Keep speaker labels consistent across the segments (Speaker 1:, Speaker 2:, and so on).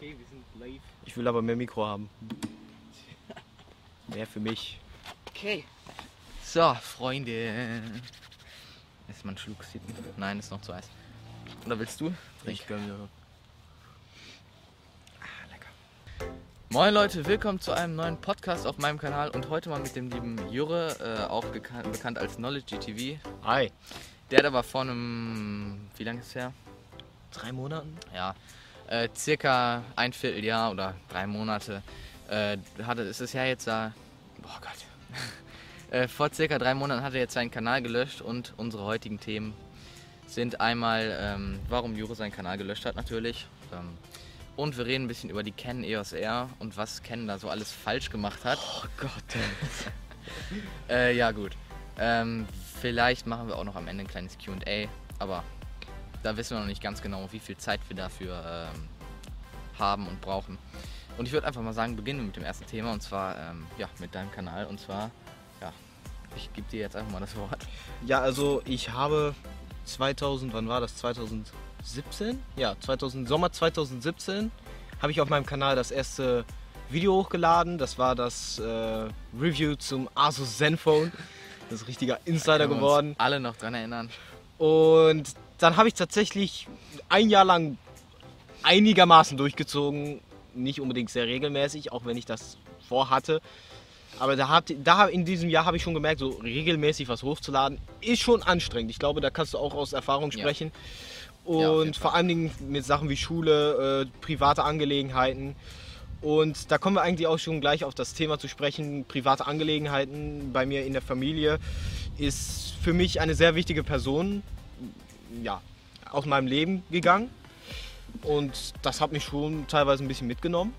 Speaker 1: Okay, wir sind live.
Speaker 2: Ich will aber mehr Mikro haben. Mehr für mich.
Speaker 1: Okay. So, Freunde. Erstmal einen Schluck sippen. Nein, ist noch zu heiß. Oder willst du?
Speaker 2: Ich gönn mir.
Speaker 1: Moin Leute, willkommen zu einem neuen Podcast auf meinem Kanal und heute mal mit dem lieben Jure, äh, auch bekannt, als Knowledge GTV.
Speaker 2: Hi.
Speaker 1: Der hat aber vor einem, wie lange ist es her?
Speaker 2: Drei Monaten?
Speaker 1: Ja, äh, circa ein Vierteljahr oder drei Monate äh, hatte, ist es ja jetzt da, oh Gott, äh, vor circa drei Monaten hat er jetzt seinen Kanal gelöscht und unsere heutigen Themen sind einmal, ähm, warum Jure seinen Kanal gelöscht hat natürlich ähm, und wir reden ein bisschen über die Canon EOS R und was Canon da so alles falsch gemacht hat.
Speaker 2: Oh Gott.
Speaker 1: Äh, ja, gut. Ähm, vielleicht machen wir auch noch am Ende ein kleines QA, aber da wissen wir noch nicht ganz genau, wie viel Zeit wir dafür ähm, haben und brauchen. Und ich würde einfach mal sagen, beginnen wir mit dem ersten Thema und zwar ähm, ja, mit deinem Kanal. Und zwar, ja, ich gebe dir jetzt einfach mal das Wort.
Speaker 2: Ja, also ich habe 2000, wann war das? 2017? Ja, 2000, Sommer 2017 habe ich auf meinem Kanal das erste Video hochgeladen. Das war das äh, Review zum Asus Zenfone. Das ist ein richtiger Insider geworden.
Speaker 1: Alle noch dran erinnern.
Speaker 2: Und dann habe ich tatsächlich ein Jahr lang einigermaßen durchgezogen. Nicht unbedingt sehr regelmäßig, auch wenn ich das vorhatte. Aber da, hat, da in diesem Jahr habe ich schon gemerkt, so regelmäßig was hochzuladen, ist schon anstrengend. Ich glaube, da kannst du auch aus Erfahrung
Speaker 1: Ja.
Speaker 2: sprechen.
Speaker 1: Ja,
Speaker 2: Und vor allen Dingen mit Sachen wie Schule, äh, private Angelegenheiten. Und da kommen wir eigentlich auch schon gleich auf das Thema zu sprechen. Private Angelegenheiten bei mir in der Familie ist für mich eine sehr wichtige Person ja, aus meinem Leben gegangen. Und das hat mich schon teilweise ein bisschen mitgenommen.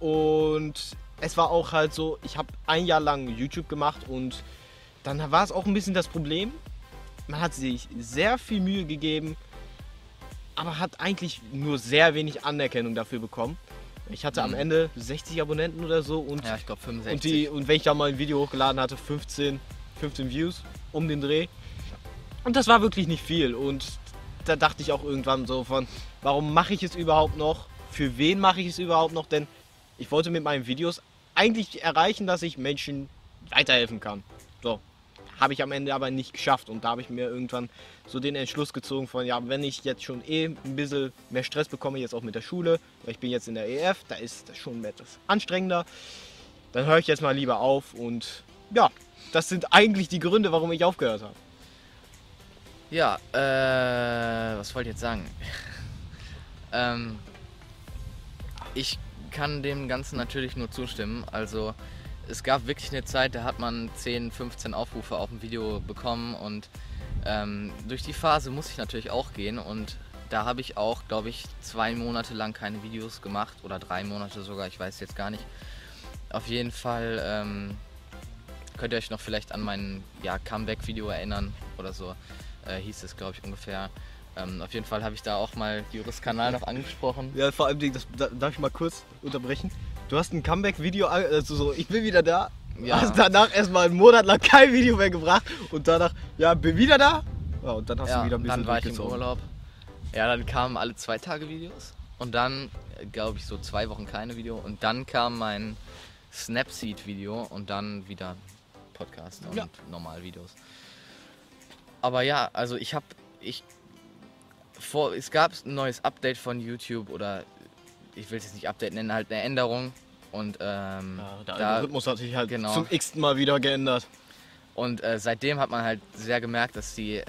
Speaker 2: Und es war auch halt so, ich habe ein Jahr lang YouTube gemacht und dann war es auch ein bisschen das Problem, man hat sich sehr viel Mühe gegeben, aber hat eigentlich nur sehr wenig Anerkennung dafür bekommen. Ich hatte am
Speaker 1: Mhm.
Speaker 2: Ende 60 Abonnenten oder so und,
Speaker 1: Ja, ich glaube 65.
Speaker 2: und, die, und wenn ich da mal ein Video hochgeladen hatte, 15, 15 Views um den Dreh. Und das war wirklich nicht viel. Und da dachte ich auch irgendwann so von, warum mache ich es überhaupt noch? Für wen mache ich es überhaupt noch? Denn ich wollte mit meinen Videos eigentlich erreichen, dass ich Menschen weiterhelfen kann. So. Habe ich am Ende aber nicht geschafft. Und da habe ich mir irgendwann so den Entschluss gezogen von, ja, wenn ich jetzt schon eh ein bisschen mehr Stress bekomme, jetzt auch mit der Schule, weil ich bin jetzt in der EF, da ist das schon etwas anstrengender, dann höre ich jetzt mal lieber auf. Und ja, das sind eigentlich die Gründe, warum ich aufgehört habe.
Speaker 1: Ja, äh, was wollte ich jetzt sagen? ähm, ich kann dem Ganzen natürlich nur zustimmen. Also, es gab wirklich eine Zeit, da hat man 10, 15 Aufrufe auf ein Video bekommen und ähm, durch die Phase muss ich natürlich auch gehen und da habe ich auch, glaube ich, zwei Monate lang keine Videos gemacht oder drei Monate sogar, ich weiß jetzt gar nicht. Auf jeden Fall ähm, könnt ihr euch noch vielleicht an mein ja, Comeback-Video erinnern oder so äh, hieß es, glaube ich, ungefähr. Ähm, auf jeden Fall habe ich da auch mal Juris Kanal noch angesprochen.
Speaker 2: Ja, vor allem, das, da, darf ich mal kurz unterbrechen? Du hast ein Comeback-Video, also so, ich bin wieder da.
Speaker 1: Ja.
Speaker 2: Hast danach erstmal einen Monat lang kein Video mehr gebracht und danach, ja, bin wieder da. Ja, und dann hast
Speaker 1: Ja,
Speaker 2: du wieder ein bisschen
Speaker 1: dann war ich im. Urlaub. Ja, dann kamen alle zwei Tage Videos und dann, glaube ich, so zwei Wochen keine Video und dann kam mein Snapseed-Video und dann wieder Podcast und
Speaker 2: Ja.
Speaker 1: normal Videos. Aber ja, also ich habe, ich vor, es gab ein neues Update von YouTube oder ich will es jetzt nicht Update nennen, halt eine Änderung und ähm,
Speaker 2: Ja, der
Speaker 1: da,
Speaker 2: Algorithmus hat sich halt
Speaker 1: genau.
Speaker 2: zum x Mal wieder geändert.
Speaker 1: Und äh, seitdem hat man halt sehr gemerkt, dass die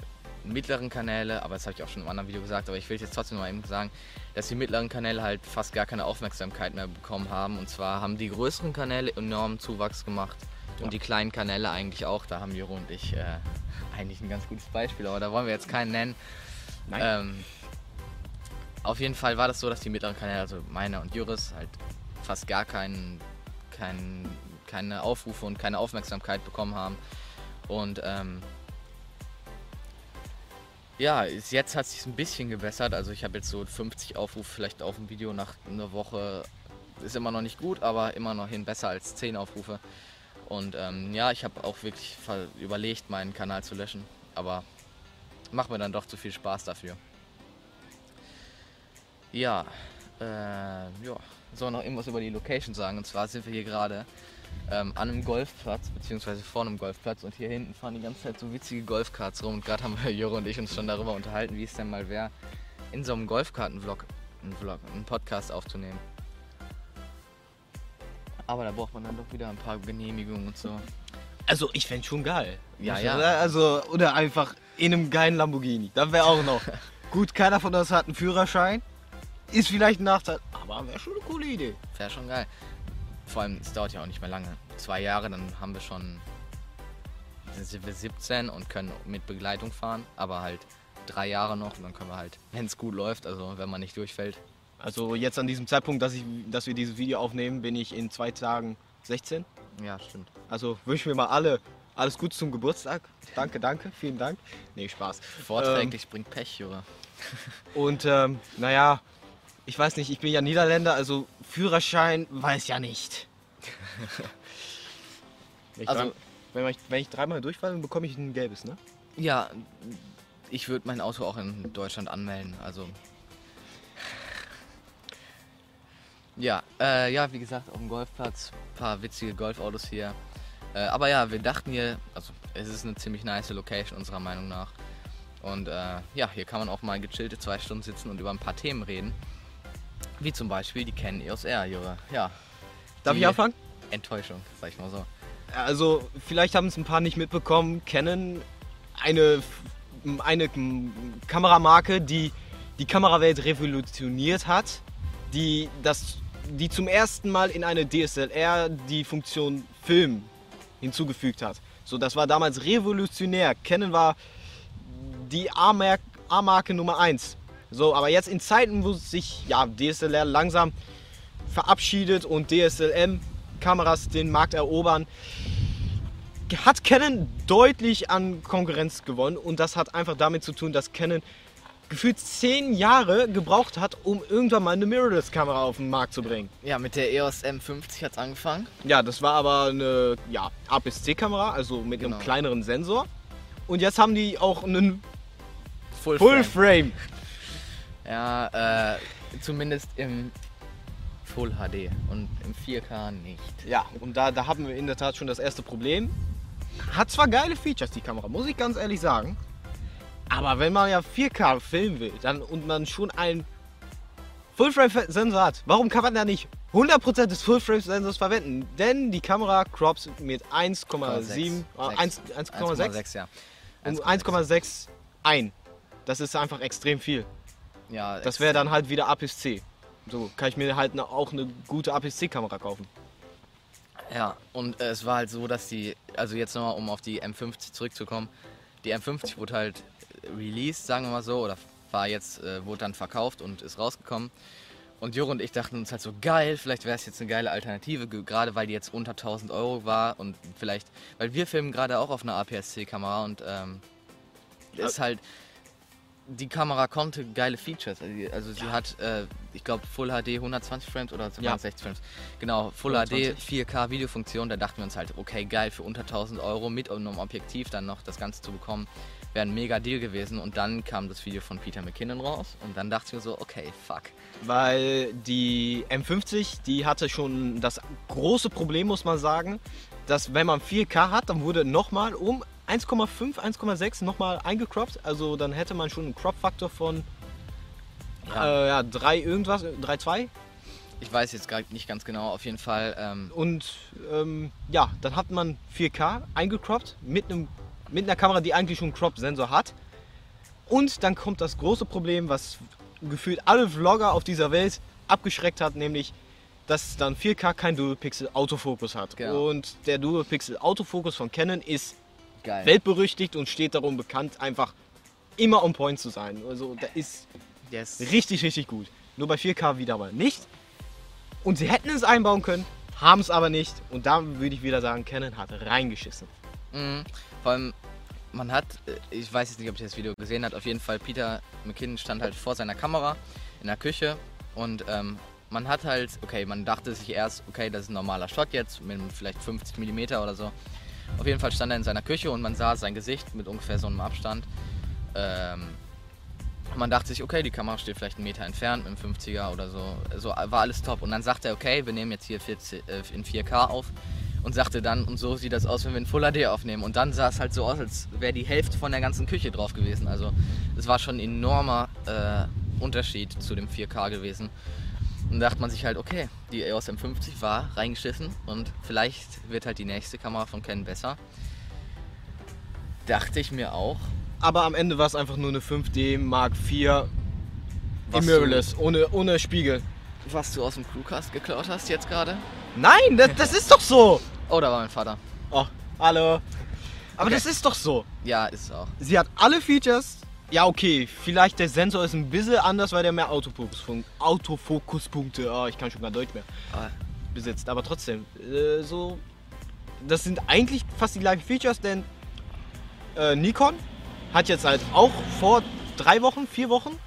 Speaker 1: mittleren Kanäle, aber das habe ich auch schon im anderen Video gesagt, aber ich will es jetzt trotzdem mal eben sagen, dass die mittleren Kanäle halt fast gar keine Aufmerksamkeit mehr bekommen haben. Und zwar haben die größeren Kanäle enormen Zuwachs gemacht und
Speaker 2: Ja.
Speaker 1: die kleinen Kanäle eigentlich auch. Da haben Juro und ich äh, eigentlich ein ganz gutes Beispiel, aber da wollen wir jetzt keinen nennen. Ähm, auf jeden Fall war das so, dass die mittleren Kanäle, also meine und Juris, halt fast gar keinen, keinen, keine Aufrufe und keine Aufmerksamkeit bekommen haben. Und ähm, ja, jetzt hat es sich ein bisschen gebessert. Also ich habe jetzt so 50 Aufrufe vielleicht auf ein Video nach einer Woche. Ist immer noch nicht gut, aber immer noch hin besser als 10 Aufrufe. Und ähm, ja, ich habe auch wirklich überlegt, meinen Kanal zu löschen. Aber macht mir dann doch zu viel Spaß dafür. Ja, Äh, ja, soll noch irgendwas über die Location sagen. Und zwar sind wir hier gerade ähm, an einem Golfplatz, beziehungsweise vor einem Golfplatz. Und hier hinten fahren die ganze Zeit so witzige Golfkarts rum. Und gerade haben wir Jure und ich uns schon darüber unterhalten, wie es denn mal wäre, in so einem Golfkarten-Vlog, einen Vlog, einen Podcast aufzunehmen. Aber da braucht man dann doch wieder ein paar Genehmigungen und so.
Speaker 2: Also ich fände schon geil.
Speaker 1: Ja,
Speaker 2: Muss
Speaker 1: ja.
Speaker 2: sagen. Also, oder einfach in einem geilen Lamborghini. Das wäre auch noch. Gut, keiner von uns hat einen Führerschein. Ist vielleicht ein Nachteil, aber wäre schon eine coole Idee.
Speaker 1: Wäre schon geil. Vor allem, es dauert ja auch nicht mehr lange. Zwei Jahre, dann haben wir schon. Dann sind wir 17 und können mit Begleitung fahren, aber halt drei Jahre noch und dann können wir halt, wenn es gut läuft, also wenn man nicht durchfällt.
Speaker 2: Also jetzt an diesem Zeitpunkt, dass, ich, dass wir dieses Video aufnehmen, bin ich in zwei Tagen 16.
Speaker 1: Ja, stimmt.
Speaker 2: Also wünschen wir mal alle alles Gute zum Geburtstag. Danke, danke, vielen Dank. Nee, Spaß.
Speaker 1: Vorträglich bringt Pech, Jure.
Speaker 2: Und ähm, naja, ich weiß nicht, ich bin ja Niederländer, also Führerschein weiß ja nicht. Wenn ich,
Speaker 1: Also-
Speaker 2: wenn, ich, wenn ich dreimal durchfalle, dann bekomme ich ein gelbes, ne?
Speaker 1: Ja, ich würde mein Auto auch in Deutschland anmelden, also. Ja, äh, ja, wie gesagt, auf dem Golfplatz, paar witzige Golfautos hier. Äh, aber ja, wir dachten hier, also es ist eine ziemlich nice Location unserer Meinung nach. Und äh, ja, hier kann man auch mal gechillte zwei Stunden sitzen und über ein paar Themen reden. Wie zum Beispiel die Canon EOS R, Jure. Ja.
Speaker 2: Darf ich anfangen?
Speaker 1: Enttäuschung, sag ich mal so.
Speaker 2: Also, vielleicht haben es ein paar nicht mitbekommen. Canon, eine, eine Kameramarke, die die Kamerawelt revolutioniert hat, die, das, die zum ersten Mal in eine DSLR die Funktion Film hinzugefügt hat. So, das war damals revolutionär. Canon war die A-Mark- A-Marke Nummer 1. So, aber jetzt in Zeiten, wo sich ja, DSLR langsam verabschiedet und DSLM-Kameras den Markt erobern, hat Canon deutlich an Konkurrenz gewonnen und das hat einfach damit zu tun, dass Canon gefühlt zehn Jahre gebraucht hat, um irgendwann mal eine Mirrorless-Kamera auf den Markt zu bringen.
Speaker 1: Ja, mit der EOS M50 hat's angefangen.
Speaker 2: Ja, das war aber eine ja, APS-C-Kamera, also mit
Speaker 1: Genau.
Speaker 2: einem kleineren Sensor. Und jetzt haben die auch einen
Speaker 1: Full,
Speaker 2: Full
Speaker 1: Frame.
Speaker 2: Frame.
Speaker 1: Ja, äh, zumindest im Full HD und im 4K nicht.
Speaker 2: Ja, und da, da haben wir in der Tat schon das erste Problem. Hat zwar geile Features, die Kamera, muss ich ganz ehrlich sagen. Aber wenn man ja 4K filmen will dann, und man schon einen Full-Frame-Sensor hat, warum kann man da nicht 100% des Full-Frame-Sensors verwenden? Denn die Kamera crops mit 1,7, äh, 1 1,6
Speaker 1: 1,6, ja.
Speaker 2: um 1,6 ein. Das ist einfach extrem viel.
Speaker 1: Ja,
Speaker 2: Das wäre dann halt wieder APS-C. So kann ich mir halt auch eine gute APS-C-Kamera kaufen.
Speaker 1: Ja, und äh, es war halt so, dass die, also jetzt nochmal, um auf die M50 zurückzukommen, die M50 wurde halt released, sagen wir mal so, oder war jetzt, äh, wurde dann verkauft und ist rausgekommen. Und Jure und ich dachten uns halt so, geil, vielleicht wäre es jetzt eine geile Alternative, ge- gerade weil die jetzt unter 1000 Euro war und vielleicht, weil wir filmen gerade auch auf einer APS-C-Kamera und ähm, ist halt, die Kamera konnte geile Features. Also, die- Also sie hat, äh, ich glaube, Full HD 120 Frames oder 260 Frames. Genau, Full
Speaker 2: 120.
Speaker 1: HD 4K Videofunktion. Da dachten wir uns halt, okay, geil, für unter 1000 Euro mit einem Objektiv dann noch das Ganze zu bekommen, wäre ein mega Deal gewesen. Und dann kam das Video von Peter McKinnon raus und dann dachte ich mir so, okay, fuck.
Speaker 2: Weil die M50, die hatte schon das große Problem, muss man sagen, dass wenn man 4K hat, dann wurde nochmal um 1,5, 1,6 nochmal eingecroppt. Also dann hätte man schon einen Crop-Faktor von
Speaker 1: Ja.
Speaker 2: äh, ja, 3 irgendwas, 3,2.
Speaker 1: Ich weiß jetzt gar nicht ganz genau, auf jeden Fall. Ähm,
Speaker 2: Und ähm, ja, dann hat man 4K eingecroppt mit, einem, mit einer Kamera, die eigentlich schon einen Crop-Sensor hat. Und dann kommt das große Problem, was gefühlt alle Vlogger auf dieser Welt abgeschreckt hat, nämlich, dass dann 4K kein Dual-Pixel-Autofokus hat.
Speaker 1: Genau.
Speaker 2: Und der Dual-Pixel-Autofokus von Canon ist
Speaker 1: geil.
Speaker 2: weltberüchtigt und steht darum bekannt, einfach immer on point zu sein. Also der ist
Speaker 1: ist
Speaker 2: richtig, richtig gut. Nur bei 4K wieder mal nicht. Und sie hätten es einbauen können, haben es aber nicht. Und da würde ich wieder sagen, Canon hat reingeschissen.
Speaker 1: Mhm. Vor allem, man hat, äh, ich weiß jetzt nicht, ob ihr das Video gesehen habt, auf jeden Fall, Peter McKinnon stand halt vor seiner Kamera in der Küche und ähm, man hat halt, okay, man dachte sich erst, okay, das ist ein normaler Shot jetzt, mit vielleicht 50 mm oder so. Auf jeden Fall stand er in seiner Küche und man sah sein Gesicht mit ungefähr so einem Abstand. Ähm, Man dachte sich, okay, die Kamera steht vielleicht einen Meter entfernt mit dem 50er oder so. So war alles top. Und dann sagte er, okay, wir nehmen jetzt hier 40, äh, in 4K auf und sagte dann, und so sieht das aus, wenn wir in Full HD aufnehmen. Und dann sah es halt so aus, als wäre die Hälfte von der ganzen Küche drauf gewesen. Also es war schon ein enormer äh, Unterschied zu dem 4K gewesen. Und da dachte man sich halt, okay, die EOS M50 war reingeschissen und vielleicht wird halt die nächste Kamera von Canon besser. Dachte ich mir auch.
Speaker 2: Aber am Ende war es einfach nur eine 5D Mark IV
Speaker 1: Was
Speaker 2: Mirrorless, ohne, ohne Spiegel.
Speaker 1: Was du aus dem Crewcast geklaut hast jetzt gerade?
Speaker 2: Nein, das, das ist doch so.
Speaker 1: Oh, da war mein Vater.
Speaker 2: Oh, hallo. Aber
Speaker 1: Okay.
Speaker 2: das ist doch so.
Speaker 1: Ja, ist auch.
Speaker 2: Sie hat alle Features. Ja, okay, vielleicht der Sensor ist ein bisschen anders, weil der mehr Autofokus, Autofokuspunkte, oh, ich kann schon gar Deutsch mehr,
Speaker 1: Aber
Speaker 2: besitzt. Aber trotzdem, äh, so, das sind eigentlich fast die gleichen Features, denn äh, Nikon hat jetzt halt auch vor drei Wochen, vier Wochen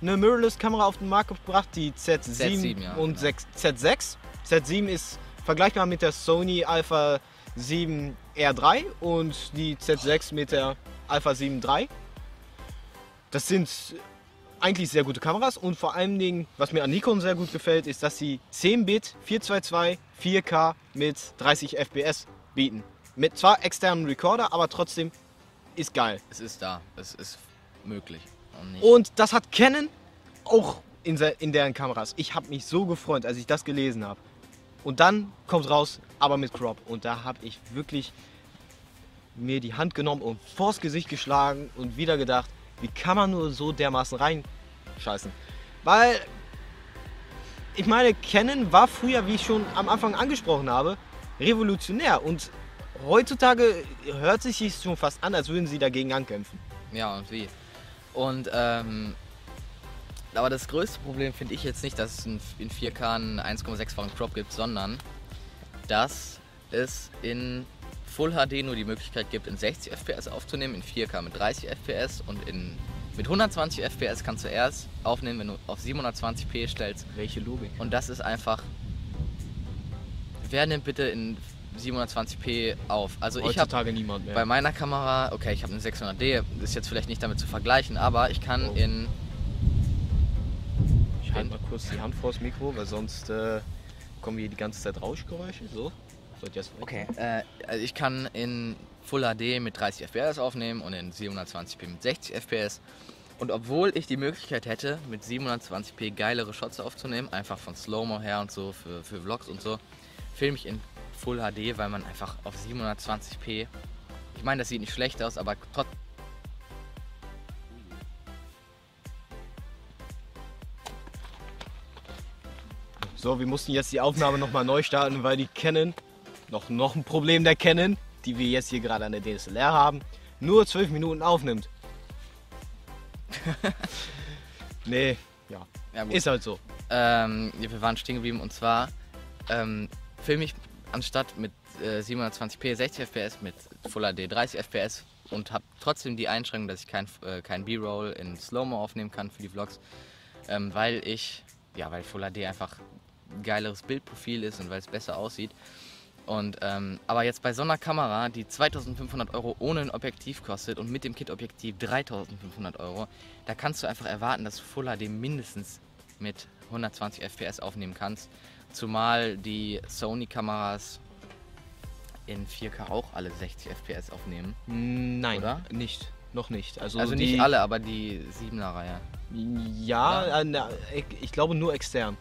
Speaker 2: eine Mirrorless-Kamera auf den Markt gebracht, die Z7,
Speaker 1: Z7, ja,
Speaker 2: und
Speaker 1: genau.
Speaker 2: 6, Z6. Z7 ist vergleichbar mit der Sony Alpha 7 R3 und die Z6 mit der Alpha 7 III. Das sind eigentlich sehr gute Kameras und vor allen Dingen, was mir an Nikon sehr gut gefällt, ist, dass sie 10-Bit 422 4K mit 30 FPS bieten. Mit zwar externen Recorder, aber trotzdem ist geil.
Speaker 1: es ist da. Es ist möglich. Und
Speaker 2: Und das hat Canon auch in, in deren Kameras. Ich habe mich so gefreut, als ich das gelesen habe. Und dann kommt raus, aber mit Crop. Und da habe ich wirklich mir die Hand genommen und vors Gesicht geschlagen und wieder gedacht, wie kann man nur so dermaßen reinscheißen? Weil, ich meine, Canon war früher, wie ich schon am Anfang angesprochen habe, revolutionär. Und heutzutage hört sich es schon fast an, als würden sie dagegen ankämpfen.
Speaker 1: Ja, und wie. Und, ähm, aber das größte Problem finde ich jetzt nicht, dass es in in 4K einen 1,6-fachen Crop gibt, sondern dass es in Full HD nur die Möglichkeit gibt, in 60 FPS aufzunehmen, in 4K mit 30 FPS und in, mit 120 FPS kannst du erst aufnehmen, wenn du auf 720p stellst.
Speaker 2: Welche Logik?
Speaker 1: Und das ist einfach. Wer nimmt bitte in 720p auf? Also ich habe
Speaker 2: Heutzutage niemand mehr.
Speaker 1: bei meiner Kamera, okay, ich habe eine 600D, ist jetzt vielleicht nicht damit zu vergleichen, aber ich kann
Speaker 2: Oh.
Speaker 1: in
Speaker 2: Ich kurz die Hand vors Mikro, weil sonst äh, kommen hier die ganze Zeit Rauschgeräusche. So. Sollte jetzt
Speaker 1: okay, äh, also ich kann in Full HD mit 30 FPS aufnehmen und in 720p mit 60 FPS. Und obwohl ich die Möglichkeit hätte, mit 720p geilere Shots aufzunehmen, einfach von Slow-Mo her und so, für, für Vlogs und so, filme ich in Full HD, weil man einfach auf 720p, ich meine, das sieht nicht schlecht aus, aber trotzdem
Speaker 2: So, wir mussten jetzt die Aufnahme nochmal neu starten, weil die Canon, noch, noch ein Problem der Canon, die wir jetzt hier gerade an der DSLR haben, nur 12 Minuten aufnimmt. nee, ja,
Speaker 1: ja,
Speaker 2: ist halt so.
Speaker 1: Ähm, wir waren stehen geblieben und zwar ähm, filme ich anstatt mit äh, 720p 60 fps mit Full HD 30 fps und habe trotzdem die Einschränkung, dass ich kein, äh, kein B-Roll in Slow-Mo aufnehmen kann für die Vlogs, ähm, weil ich, ja, weil Full HD einfach ein geileres Bildprofil ist und weil es besser aussieht. Und, ähm, aber jetzt bei so einer Kamera, die 2500 Euro ohne ein Objektiv kostet und mit dem Kit-Objektiv 3500 Euro, da kannst du einfach erwarten, dass du Full HD mindestens mit 120 FPS aufnehmen kannst. Zumal die Sony-Kameras in 4K auch alle 60 FPS aufnehmen.
Speaker 2: Nein,
Speaker 1: Oder?
Speaker 2: nicht. Noch nicht. Also,
Speaker 1: Also nicht alle, aber die 7er-Reihe.
Speaker 2: Ja,
Speaker 1: Ja.
Speaker 2: äh, na, ich- ich glaube nur extern.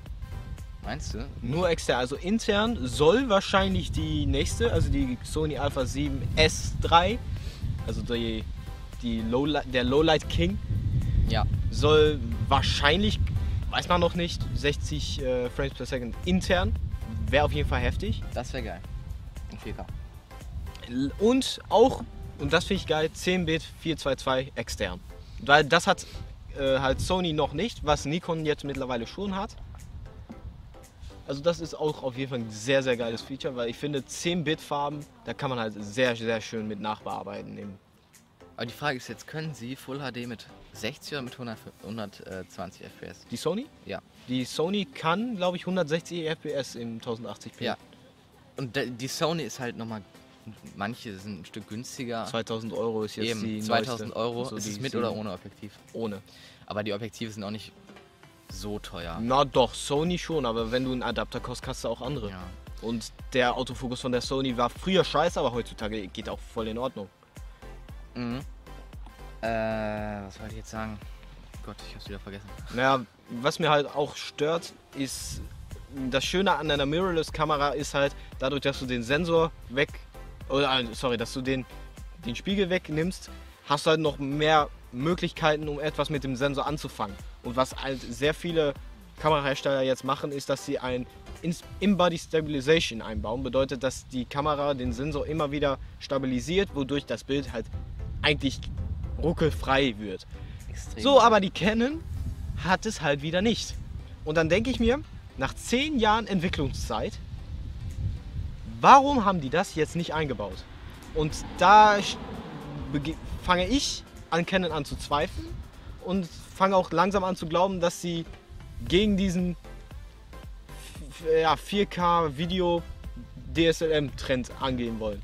Speaker 1: Meinst du?
Speaker 2: Nur extern, also intern soll wahrscheinlich die nächste, also die Sony Alpha 7 S3, also die, die Lowlight, der Lowlight King,
Speaker 1: Ja.
Speaker 2: soll wahrscheinlich, weiß man noch nicht, 60 äh, Frames per Second intern. Wäre auf jeden Fall heftig.
Speaker 1: Das wäre geil. In 4K.
Speaker 2: L- Und auch, und das finde ich geil, 10-Bit 422 extern. Weil das hat äh, halt Sony noch nicht, was Nikon jetzt mittlerweile schon hat. Also das ist auch auf jeden Fall ein sehr, sehr geiles Feature, weil ich finde 10-Bit-Farben, da kann man halt sehr, sehr schön mit nachbearbeiten. Im
Speaker 1: Aber die Frage ist jetzt, können sie Full HD mit 60 oder mit 100, 120 FPS?
Speaker 2: die Sony?
Speaker 1: Ja.
Speaker 2: Die Sony kann, glaube ich, 160 FPS im 1080p.
Speaker 1: Ja. Und die Sony ist halt nochmal manche sind ein Stück günstiger.
Speaker 2: 2000 Euro ist jetzt
Speaker 1: Eben,
Speaker 2: die
Speaker 1: 2000
Speaker 2: neueste.
Speaker 1: Euro.
Speaker 2: So
Speaker 1: ist es mit
Speaker 2: sieben-
Speaker 1: oder ohne Objektiv?
Speaker 2: Ohne.
Speaker 1: Aber die Objektive sind auch nicht so teuer.
Speaker 2: Na doch, Sony schon, aber wenn du einen Adapter kaufst, hast du auch andere.
Speaker 1: Ja.
Speaker 2: Und der Autofokus von der Sony war früher scheiße, aber heutzutage geht auch voll in Ordnung.
Speaker 1: Mhm. Äh, was wollte ich jetzt sagen? Gott, ich hab's wieder vergessen.
Speaker 2: Naja, was mir halt auch stört, ist das Schöne an einer Mirrorless-Kamera ist halt dadurch, dass du den Sensor weg, oder äh, sorry, dass du den, den Spiegel wegnimmst, hast du halt noch mehr Möglichkeiten, um etwas mit dem Sensor anzufangen. Und was halt sehr viele Kamerahersteller jetzt machen, ist, dass sie ein In-Body Stabilization einbauen. Bedeutet, dass die Kamera den Sensor immer wieder stabilisiert, wodurch das Bild halt eigentlich ruckelfrei wird.
Speaker 1: Extrem.
Speaker 2: So, aber die Canon hat es halt wieder nicht. Und dann denke ich mir, nach 10 Jahren Entwicklungszeit, warum haben die das jetzt nicht eingebaut? Und da fange ich an Canon an zu zweifeln und fange auch langsam an zu glauben, dass sie gegen diesen ja, 4K Video DSLM Trend angehen wollen.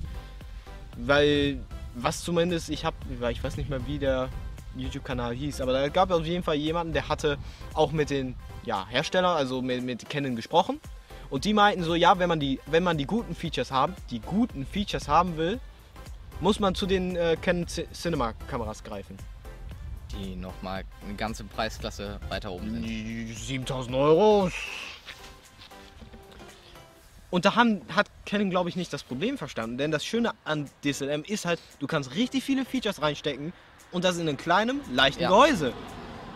Speaker 2: Weil was zumindest ich habe, ich weiß nicht mehr wie der YouTube-Kanal hieß, aber da gab es auf jeden Fall jemanden, der hatte auch mit den ja, Herstellern, also mit, mit Canon gesprochen. Und die meinten so, ja, wenn man die, wenn man die guten Features haben, die guten Features haben will, muss man zu den äh, Canon Cinema Kameras greifen.
Speaker 1: Die nochmal eine ganze Preisklasse weiter oben sind.
Speaker 2: Die 7000 Euro. Und da haben, hat Canon, glaube ich, nicht das Problem verstanden. Denn das Schöne an DSLM ist halt, du kannst richtig viele Features reinstecken und das in einem kleinen, leichten
Speaker 1: Ja.
Speaker 2: Gehäuse.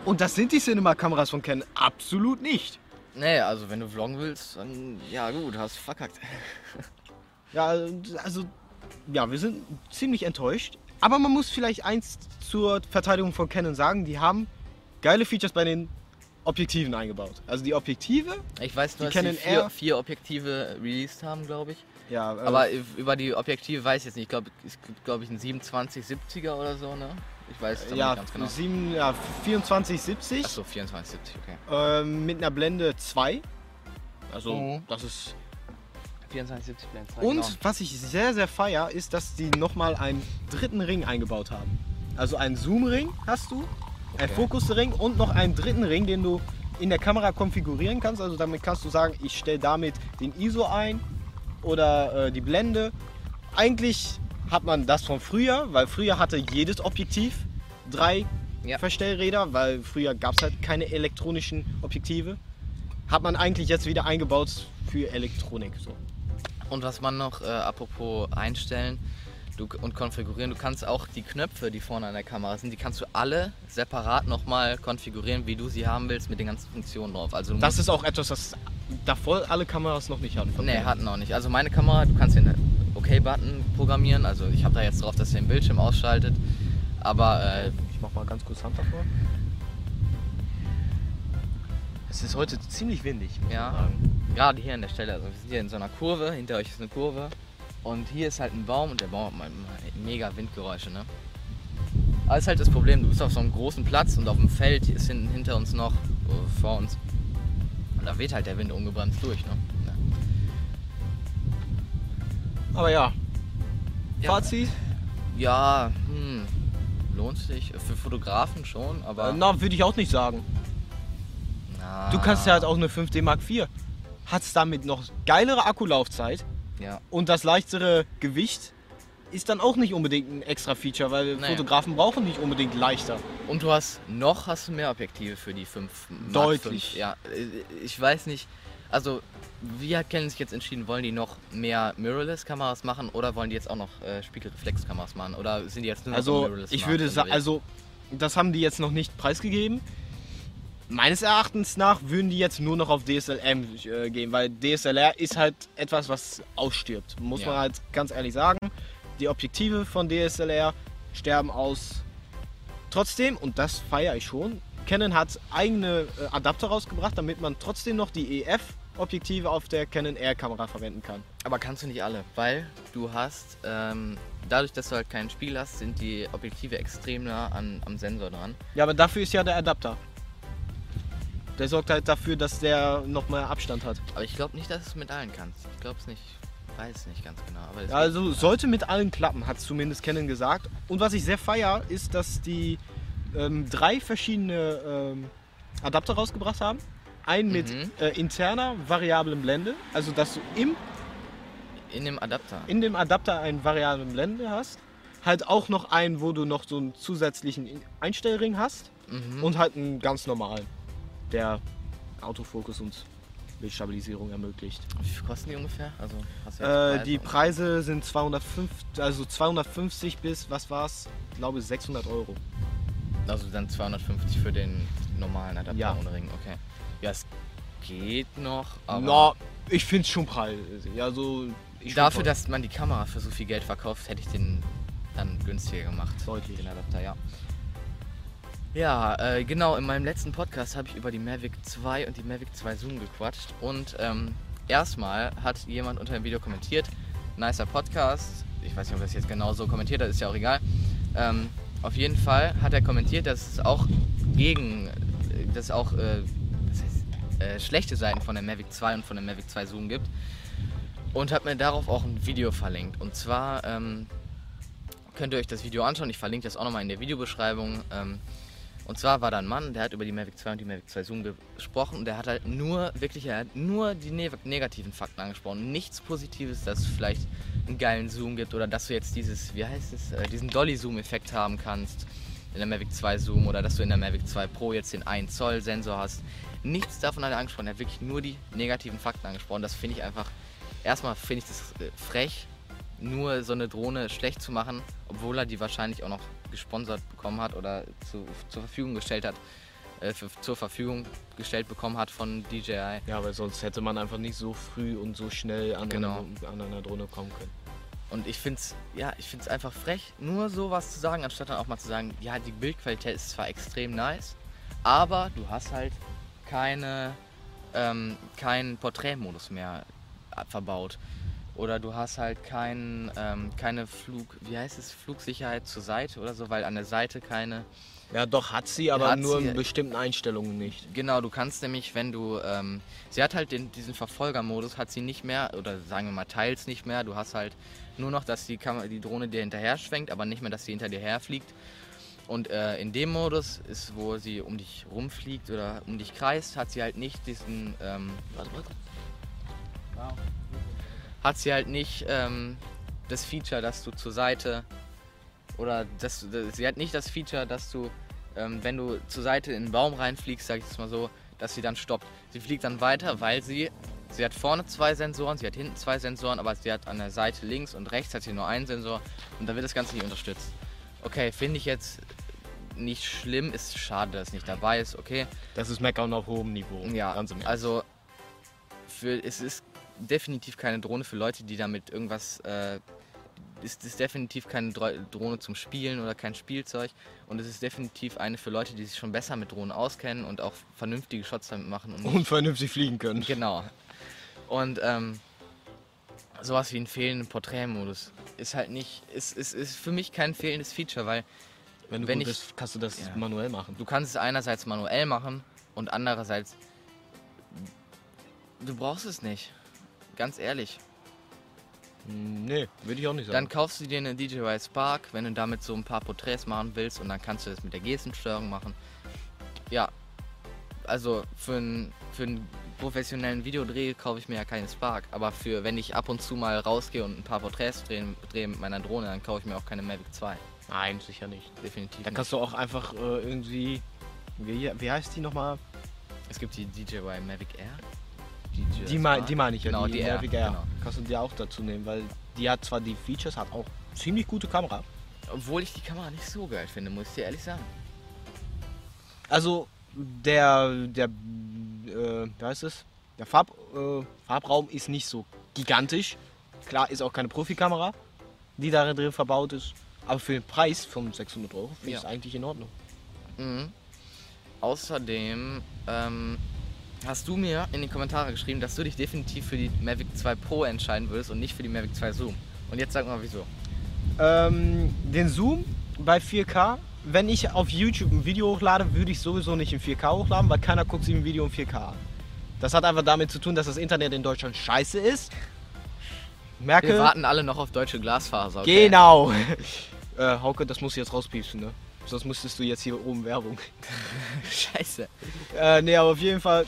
Speaker 2: Und das sind die Cinema-Kameras von Canon absolut nicht.
Speaker 1: Nee, also wenn du vloggen willst, dann ja gut, hast verkackt.
Speaker 2: Ja, also, ja, wir sind ziemlich enttäuscht. Aber man muss vielleicht eins zur Verteidigung von Canon sagen, die haben geile Features bei den Objektiven eingebaut. Also die Objektive,
Speaker 1: Ich weiß nur,
Speaker 2: Die
Speaker 1: dass sie vier, vier Objektive released haben, glaube ich.
Speaker 2: ja, äh,
Speaker 1: Aber über die Objektive weiß ich jetzt nicht. Ich glaube, es gibt, glaube ich, einen 2770er oder so, ne? Ich weiß es
Speaker 2: ja,
Speaker 1: nicht ganz genau.
Speaker 2: sieben, ja, 24, 70
Speaker 1: Achso, 2470, okay.
Speaker 2: ähm, mit einer Blende 2. Also,
Speaker 1: Mhm.
Speaker 2: das ist.
Speaker 1: 2470 Blend 2.
Speaker 2: Und was ich sehr, sehr feier, ist, dass die nochmal einen dritten Ring eingebaut haben. Also einen Zoom-Ring hast du, einen
Speaker 1: Okay.
Speaker 2: Fokus-Ring und noch einen dritten Ring, den du in der Kamera konfigurieren kannst. Also damit kannst du sagen, ich stelle damit den ISO ein oder äh, die Blende. Eigentlich hat man das von früher, weil früher hatte jedes Objektiv drei
Speaker 1: Ja.
Speaker 2: Verstellräder, weil früher gab es halt keine elektronischen Objektive. Hat man eigentlich jetzt wieder eingebaut für Elektronik. So.
Speaker 1: Und was man noch, äh, apropos einstellen du, und konfigurieren, du kannst auch die Knöpfe, die vorne an der Kamera sind, die kannst du alle separat nochmal konfigurieren, wie du sie haben willst, mit den ganzen Funktionen drauf. Also
Speaker 2: Das ist auch etwas, das davor alle Kameras noch nicht hatten.
Speaker 1: Nee, hatten auch nicht. Also meine Kamera, du kannst den OK-Button programmieren. Also ich habe da jetzt drauf, dass er den Bildschirm ausschaltet. Aber äh,
Speaker 2: Ich mach mal ganz kurz Hand davor. Es ist heute ziemlich windig. muss man
Speaker 1: ja,
Speaker 2: sagen.
Speaker 1: gerade hier an der Stelle, also wir sind hier in so einer Kurve, hinter euch ist eine Kurve. Und hier ist halt ein Baum und der Baum hat mega Windgeräusche, ne? Aber ist halt das Problem, du bist auf so einem großen Platz und auf dem Feld ist hinten hinter uns noch, äh, vor uns. Und da weht halt der Wind ungebremst durch, ne? Ja.
Speaker 2: Aber ja,
Speaker 1: Ja.
Speaker 2: Fazit.
Speaker 1: Ja, hm, lohnt sich. Für Fotografen schon, aber.
Speaker 2: Äh, Na, würde ich auch nicht sagen. Du kannst ja halt auch eine 5D Mark IV. Hat's damit noch geilere Akkulaufzeit
Speaker 1: Ja.
Speaker 2: und das leichtere Gewicht ist dann auch nicht unbedingt ein extra Feature, weil
Speaker 1: Nee.
Speaker 2: Fotografen brauchen nicht unbedingt leichter.
Speaker 1: Und du hast noch hast du mehr Objektive für die 5
Speaker 2: Deutlich.
Speaker 1: Ja, äh, ich weiß nicht. Also, wie hat Canon sich jetzt entschieden? Wollen die noch mehr Mirrorless-Kameras machen oder wollen die jetzt auch noch äh, Spiegelreflex-Kameras machen? Oder sind die jetzt nur noch
Speaker 2: Also
Speaker 1: Mirrorless
Speaker 2: ich
Speaker 1: Markt
Speaker 2: würde sagen, also das haben die jetzt noch nicht preisgegeben. Meines Erachtens nach würden die jetzt nur noch auf DSLM äh, gehen, weil DSLR ist halt etwas, was ausstirbt. Muss
Speaker 1: Ja.
Speaker 2: man halt ganz ehrlich sagen. Die Objektive von DSLR sterben aus. Trotzdem, und das feiere ich schon, Canon hat eigene äh, Adapter rausgebracht, damit man trotzdem noch die EF-Objektive auf der Canon R-Kamera verwenden kann.
Speaker 1: Aber kannst du nicht alle, weil du hast, ähm, dadurch, dass du halt keinen Spiegel hast, sind die Objektive extrem nah an, am Sensor dran.
Speaker 2: Ja, aber dafür ist ja der Adapter. Der sorgt halt dafür, dass der noch mehr Abstand hat.
Speaker 1: Aber ich glaube nicht, dass es mit allen kannst. Ich glaube es nicht. weiß es nicht ganz genau. Es
Speaker 2: Also sollte mit allen klappen, hat zumindest Canon gesagt. Und was ich sehr feier, ist, dass die ähm, drei verschiedene ähm, Adapter rausgebracht haben. Einen mit
Speaker 1: Mhm.
Speaker 2: äh, interner variablen Blende, also dass du im,
Speaker 1: in dem Adapter.
Speaker 2: in dem Adapter einen variablen Blende hast. Halt auch noch einen, wo du noch so einen zusätzlichen In- Einstellring hast.
Speaker 1: Mhm.
Speaker 2: Und halt einen ganz normalen, der Autofokus und Bildstabilisierung ermöglicht.
Speaker 1: Wie viel kosten die ungefähr? Also, jetzt
Speaker 2: Äh, die Preise sind 250, also 250 bis, was war's? Ich glaube 600 Euro.
Speaker 1: Also dann 250 für den normalen Adapter
Speaker 2: Ja.
Speaker 1: ohne Ring, okay. Ja, es geht noch, aber
Speaker 2: Na, ich finde es schon preisig. Also, ich
Speaker 1: dafür, dass man die Kamera für so viel Geld verkauft, hätte ich den dann günstiger gemacht.
Speaker 2: Deutlich.
Speaker 1: Den Adapter, ja. Ja, äh, genau, in meinem letzten Podcast habe ich über die Mavic 2 und die Mavic 2 Zoom gequatscht und ähm, erstmal hat jemand unter dem Video kommentiert, nicer Podcast, ich weiß nicht, ob das jetzt genau so kommentiert hat, ist ja auch egal. Ähm, auf jeden Fall hat er kommentiert, dass es auch gegen, dass auch äh, was heißt, äh, schlechte Seiten von der Mavic 2 und von der Mavic 2 Zoom gibt und hat mir darauf auch ein Video verlinkt. Und zwar ähm, könnt ihr euch das Video anschauen, ich verlinke das auch nochmal in der Videobeschreibung. Ähm, und zwar war da ein Mann, der hat über die Mavic 2 und die Mavic 2 Zoom gesprochen und der hat halt nur, wirklich, er hat nur die ne negativen Fakten angesprochen. Nichts Positives, dass es vielleicht einen geilen Zoom gibt oder dass du jetzt dieses, wie heißt es, äh, diesen Dolly-Zoom-Effekt haben kannst in der Mavic 2 Zoom oder dass du in der Mavic 2 Pro jetzt den 1 Zoll Sensor hast. Nichts davon hat er angesprochen, er hat wirklich nur die negativen Fakten angesprochen. Das finde ich einfach, erstmal finde ich das äh, frech, nur so eine Drohne schlecht zu machen, obwohl er die wahrscheinlich auch noch gesponsert bekommen hat oder zu, zur Verfügung gestellt hat, äh, für, zur Verfügung gestellt bekommen hat von DJI.
Speaker 2: Ja, weil sonst hätte man einfach nicht so früh und so schnell an,
Speaker 1: Genau.
Speaker 2: einer, an einer Drohne kommen können.
Speaker 1: Und ich finde es ja, ich find's einfach frech, nur sowas zu sagen, anstatt dann auch mal zu sagen, ja, die Bildqualität ist zwar extrem nice, aber du hast halt keine, ähm, keinen Porträtmodus mehr verbaut. Oder du hast halt kein, ähm, keine Flug, wie heißt es, Flugsicherheit zur Seite oder so, weil an der Seite keine.
Speaker 2: Ja, doch hat sie, aber
Speaker 1: Hat
Speaker 2: nur
Speaker 1: sie.
Speaker 2: in bestimmten Einstellungen nicht.
Speaker 1: Genau, du kannst nämlich, wenn du, ähm, sie hat halt den, diesen Verfolgermodus, hat sie nicht mehr, oder sagen wir mal teils nicht mehr. Du hast halt nur noch, dass die, Kamera, die Drohne dir hinterher schwenkt, aber nicht mehr, dass sie hinter dir herfliegt. Und äh, in dem Modus ist, wo sie um dich rumfliegt oder um dich kreist, hat sie halt nicht diesen, ähm, warte, warte. Hat sie halt nicht ähm, das Feature, dass du zur Seite oder das, das, sie hat nicht das Feature, dass du, ähm, wenn du zur Seite in einen Baum reinfliegst, sag ich jetzt mal so, dass sie dann stoppt. Sie fliegt dann weiter, weil sie, sie hat vorne zwei Sensoren, sie hat hinten zwei Sensoren, aber sie hat an der Seite links und rechts hat sie nur einen Sensor und da wird das Ganze nicht unterstützt. Okay, finde ich jetzt nicht schlimm, ist schade, dass es nicht dabei ist, okay.
Speaker 2: Das ist Meckern auf hohem Niveau.
Speaker 1: Ja, also für, es ist definitiv keine Drohne für Leute, die damit irgendwas. Äh, ist, ist definitiv keine Dro- Drohne zum Spielen oder kein Spielzeug. Und es ist definitiv eine für Leute, die sich schon besser mit Drohnen auskennen und auch vernünftige Shots damit machen. Und
Speaker 2: Und vernünftig fliegen können.
Speaker 1: Genau. Und ähm, sowas wie einen fehlenden Porträtmodus ist halt nicht, ist, ist, ist für mich kein fehlendes Feature, weil
Speaker 2: Wenn du
Speaker 1: Wenn ich-
Speaker 2: bist, kannst du das
Speaker 1: Ja.
Speaker 2: manuell machen.
Speaker 1: du kannst es einerseits manuell machen und andererseits du brauchst es nicht. Ganz ehrlich.
Speaker 2: Hm, Nee, würde ich auch nicht
Speaker 1: Dann
Speaker 2: sagen.
Speaker 1: kaufst du dir eine DJI Spark, wenn du damit so ein paar Porträts machen willst und dann kannst du das mit der Gestensteuerung machen. Ja, also für einen für einen professionellen Videodreh kaufe ich mir ja keine Spark, aber für wenn ich ab und zu mal rausgehe und ein paar Porträts drehe, drehe mit meiner Drohne, dann kaufe ich mir auch keine Mavic 2.
Speaker 2: Nein, sicher nicht.
Speaker 1: Definitiv.
Speaker 2: Da
Speaker 1: Nicht.
Speaker 2: kannst du auch einfach äh, irgendwie. Wie, wie heißt die nochmal?
Speaker 1: Es gibt die DJI Mavic Air. DJI
Speaker 2: Die, mein, die meine ich ja,
Speaker 1: Genau,
Speaker 2: die,
Speaker 1: die Air. genau.
Speaker 2: Kannst du dir auch dazu nehmen, weil die hat zwar die Features, hat auch ziemlich gute Kamera.
Speaker 1: Obwohl ich die Kamera nicht so geil finde, muss ich dir ehrlich sagen.
Speaker 2: Also der, der, äh, wie heißt es? Der Farb, äh, Farbraum ist nicht so gigantisch. Klar, ist auch keine Profikamera, die da drin verbaut ist. Aber für den Preis von 600 Euro finde ich es
Speaker 1: Ja.
Speaker 2: eigentlich in Ordnung.
Speaker 1: Mhm. Außerdem ähm, hast du mir in die Kommentare geschrieben, dass du dich definitiv für die Mavic 2 Pro entscheiden würdest und nicht für die Mavic 2 Zoom. Und jetzt sag mal wieso.
Speaker 2: Ähm, den Zoom bei 4K, wenn ich auf YouTube ein Video hochlade, würde ich sowieso nicht in 4K hochladen, weil keiner guckt sich ein Video in 4K an. Das hat einfach damit zu tun, dass das Internet in Deutschland scheiße ist. merke.
Speaker 1: Wir warten alle noch auf deutsche Glasfaser. Okay?
Speaker 2: Genau. äh, Hauke, das musst du jetzt rauspiepsen, ne? Sonst müsstest du jetzt hier oben Werbung.
Speaker 1: Scheiße.
Speaker 2: Äh, nee, aber auf jeden Fall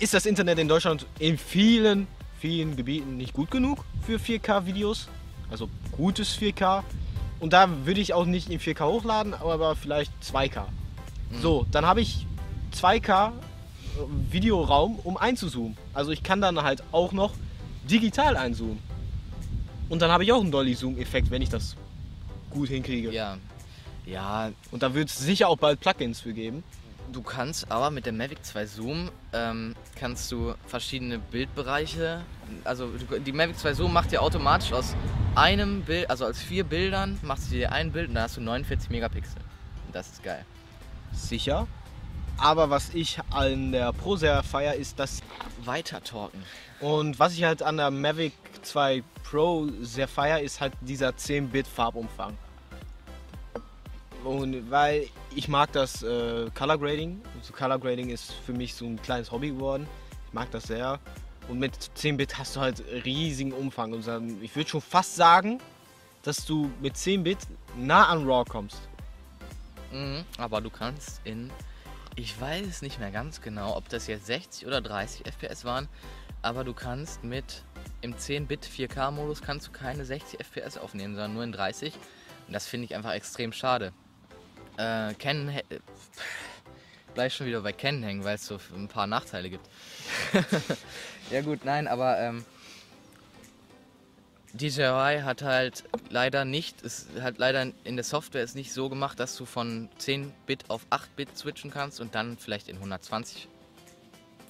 Speaker 2: ist das Internet in Deutschland in vielen, vielen Gebieten nicht gut genug für 4K-Videos. Also gutes 4K. Und da würde ich auch nicht in 4K hochladen, aber vielleicht 2K. So, dann habe ich 2K äh, Videoraum, um einzuzoomen. Also ich kann dann halt auch noch digital einzoomen. Und dann habe ich auch einen Dolly-Zoom-Effekt, wenn ich das gut hinkriege.
Speaker 1: Ja. Ja,
Speaker 2: Und da wird es sicher auch bald Plugins für geben.
Speaker 1: Du kannst aber mit dem Mavic 2 Zoom ähm, kannst du verschiedene Bildbereiche, also die Mavic 2 Zoom macht dir automatisch aus einem Bild, also aus vier Bildern, machst du dir ein Bild und dann hast du 49 Megapixel. Das ist geil.
Speaker 2: Sicher. Aber was ich an der Pro sehr feier, ist das.
Speaker 1: Weiter talken.
Speaker 2: Und was ich halt an der Mavic 2 Pro sehr feier, ist halt dieser 10-Bit Farbumfang. Und weil ich mag das äh, Color Grading. So Color Grading ist für mich so ein kleines Hobby geworden. Ich mag das sehr. Und mit 10-Bit hast du halt riesigen Umfang. Und ich würde schon fast sagen, dass du mit 10-Bit nah an RAW kommst.
Speaker 1: Mhm, aber du kannst in, ich weiß nicht mehr ganz genau, ob das jetzt 60 oder 30 FPS waren, aber du kannst mit im 10-Bit 4K-Modus kannst du keine 60 FPS aufnehmen, sondern nur in 30. Und das finde ich einfach extrem schade. Äh, hä- äh, bleib schon wieder bei Canon hängen, weil es so ein paar Nachteile gibt. ja gut, nein, aber ähm, DJI hat halt leider nicht, es hat leider in der Software ist nicht so gemacht, dass du von 10 Bit auf 8 Bit switchen kannst und dann vielleicht in 120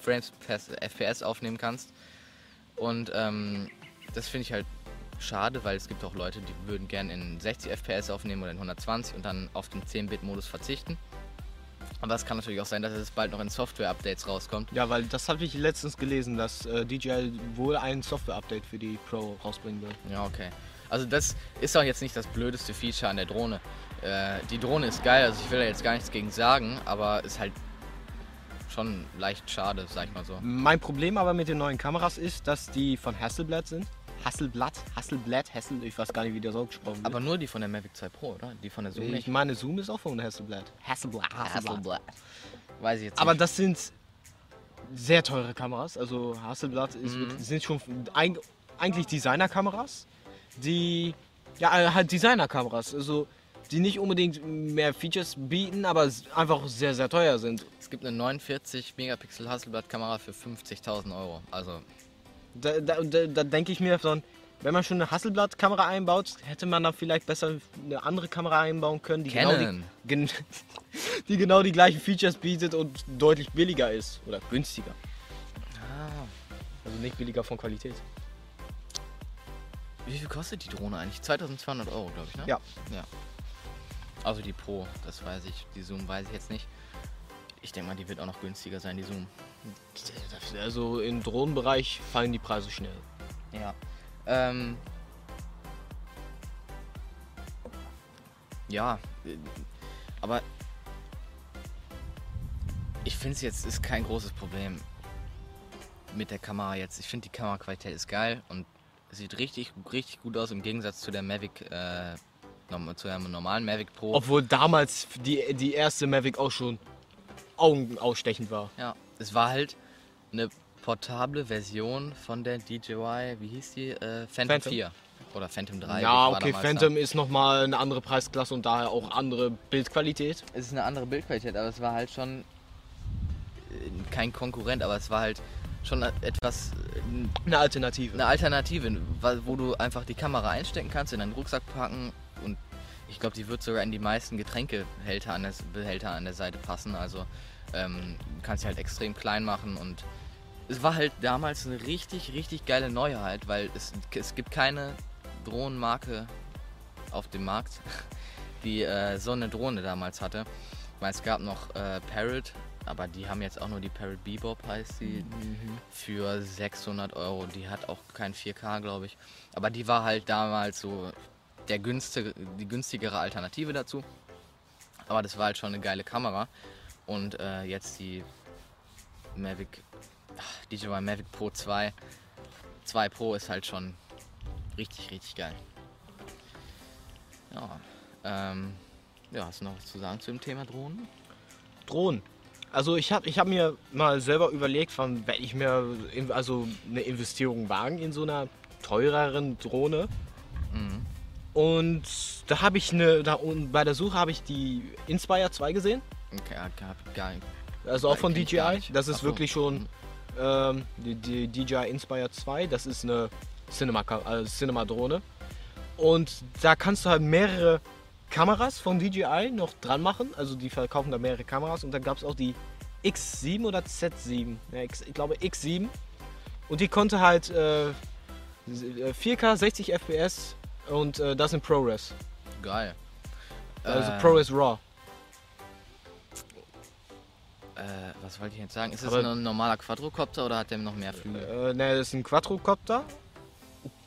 Speaker 1: Frames per FPS aufnehmen kannst. Und ähm, das finde ich halt schade, weil es gibt auch Leute, die würden gerne in 60 FPS aufnehmen oder in 120 und dann auf den 10-Bit-Modus verzichten. Aber es kann natürlich auch sein, dass es bald noch in Software-Updates rauskommt.
Speaker 2: Ja, weil das habe ich letztens gelesen, dass äh, DJI wohl ein Software-Update für die Pro rausbringen will.
Speaker 1: Ja, okay. Also das ist auch jetzt nicht das blödeste Feature an der Drohne. Äh, die Drohne ist geil, also ich will da jetzt gar nichts gegen sagen, aber ist halt schon leicht schade, sag ich mal so.
Speaker 2: Mein Problem aber mit den neuen Kameras ist, dass die von Hasselblad sind. Hasselblad, Hasselblad, Hassel, ich weiß gar nicht, wie das ausgesprochen wird.
Speaker 1: Aber nur die von der Mavic 2 Pro, oder? Die von der Zoom
Speaker 2: ich
Speaker 1: nicht.
Speaker 2: meine, Zoom ist auch von Hasselblad. Hasselblad,
Speaker 1: Hasselblad. Weiß ich jetzt
Speaker 2: Aber
Speaker 1: nicht.
Speaker 2: das sind sehr teure Kameras. Also Hasselblad ist,
Speaker 1: Mhm.
Speaker 2: sind schon eig- eigentlich Designerkameras, die ja äh, halt Designerkameras, also die nicht unbedingt mehr Features bieten, aber einfach sehr sehr teuer sind.
Speaker 1: Es gibt eine 49 Megapixel Hasselblad-Kamera für 50.000 Euro. Also
Speaker 2: Da, da, da, da denke ich mir wenn man schon eine Hasselblad-Kamera einbaut, hätte man da vielleicht besser eine andere Kamera einbauen können, die genau die, gen, die genau die gleichen Features bietet und deutlich billiger ist oder günstiger.
Speaker 1: Ah,
Speaker 2: Also nicht billiger von Qualität.
Speaker 1: wie viel kostet die Drohne eigentlich? 2200 Euro, glaube ich, ne?
Speaker 2: Ja.
Speaker 1: ja. Also die Pro, das weiß ich. Die Zoom weiß ich jetzt nicht. Ich denke mal, die wird auch noch günstiger sein, die Zoom.
Speaker 2: Also im Drohnenbereich fallen die Preise schnell.
Speaker 1: Ja. Ähm. Ja, äh, aber ich finde es jetzt ist kein großes Problem mit der Kamera jetzt. Ich finde die Kameraqualität ist geil und sieht richtig, richtig gut aus im Gegensatz zu der Mavic, äh, zu der normalen Mavic Pro.
Speaker 2: Obwohl damals die, die erste Mavic auch schon augenausstechend war.
Speaker 1: Ja, es war halt eine portable Version von der DJI, wie hieß die? Äh, Phantom,
Speaker 2: Phantom.
Speaker 1: 4 oder Phantom 3.
Speaker 2: ja, okay, Phantom ist nochmal eine andere Preisklasse und daher auch andere Bildqualität.
Speaker 1: Da. Es ist eine andere Bildqualität, aber es war halt schon äh, kein Konkurrent, aber es war halt schon etwas, äh,
Speaker 2: Eine Alternative.
Speaker 1: eine Alternative, wo du einfach die Kamera einstecken kannst, in deinen Rucksack packen und ich glaube, die wird sogar in die meisten Getränkebehälter an der, Behälter an der Seite passen. Also ähm, du kannst sie halt extrem klein machen und es war halt damals eine richtig, richtig geile Neuheit, weil es, es gibt keine Drohnenmarke auf dem Markt, die äh, so eine Drohne damals hatte. Ich meine, es gab noch äh, Parrot, aber die haben jetzt auch nur die Parrot Bebop, heißt sie, für 600 Euro. Die hat auch kein 4K, glaube ich. Aber die war halt damals so der günstige, die günstigere Alternative dazu. Aber das war halt schon eine geile Kamera. Und äh, jetzt die Mavic, ach, DJI Mavic Pro 2. 2 Pro ist halt schon richtig, richtig geil. Ja, ähm, ja, hast du noch was zu sagen zu dem Thema Drohnen?
Speaker 2: Drohnen. Also ich habe ich hab mir mal selber überlegt, wann werde ich mir also eine Investierung wagen in so einer teureren Drohne.
Speaker 1: Mhm.
Speaker 2: Und da habe ich eine, da und bei der Suche habe ich die Inspire 2 gesehen.
Speaker 1: Okay, ja, gab gar nicht.
Speaker 2: Also auch von DJI. Das ist
Speaker 1: Ach so.
Speaker 2: wirklich schon
Speaker 1: Mhm.
Speaker 2: ähm, die, die DJI Inspire 2. Das ist eine Cinema, äh, Cinema Drohne. Und da kannst du halt mehrere Kameras von DJI noch dran machen. Also die verkaufen da mehrere Kameras. Und dann gab es auch die X7 oder Z7. Ja, X, ich glaube X7. Und die konnte halt äh, 4K 60 FPS und äh, das in ProRes.
Speaker 1: Geil.
Speaker 2: Also
Speaker 1: Äh,
Speaker 2: ProRes RAW.
Speaker 1: Äh, was wollte ich jetzt sagen? Ist das
Speaker 2: Aber-
Speaker 1: ein normaler Quadrocopter oder hat der noch mehr Flügel?
Speaker 2: Äh, ne, das ist ein Quadrocopter.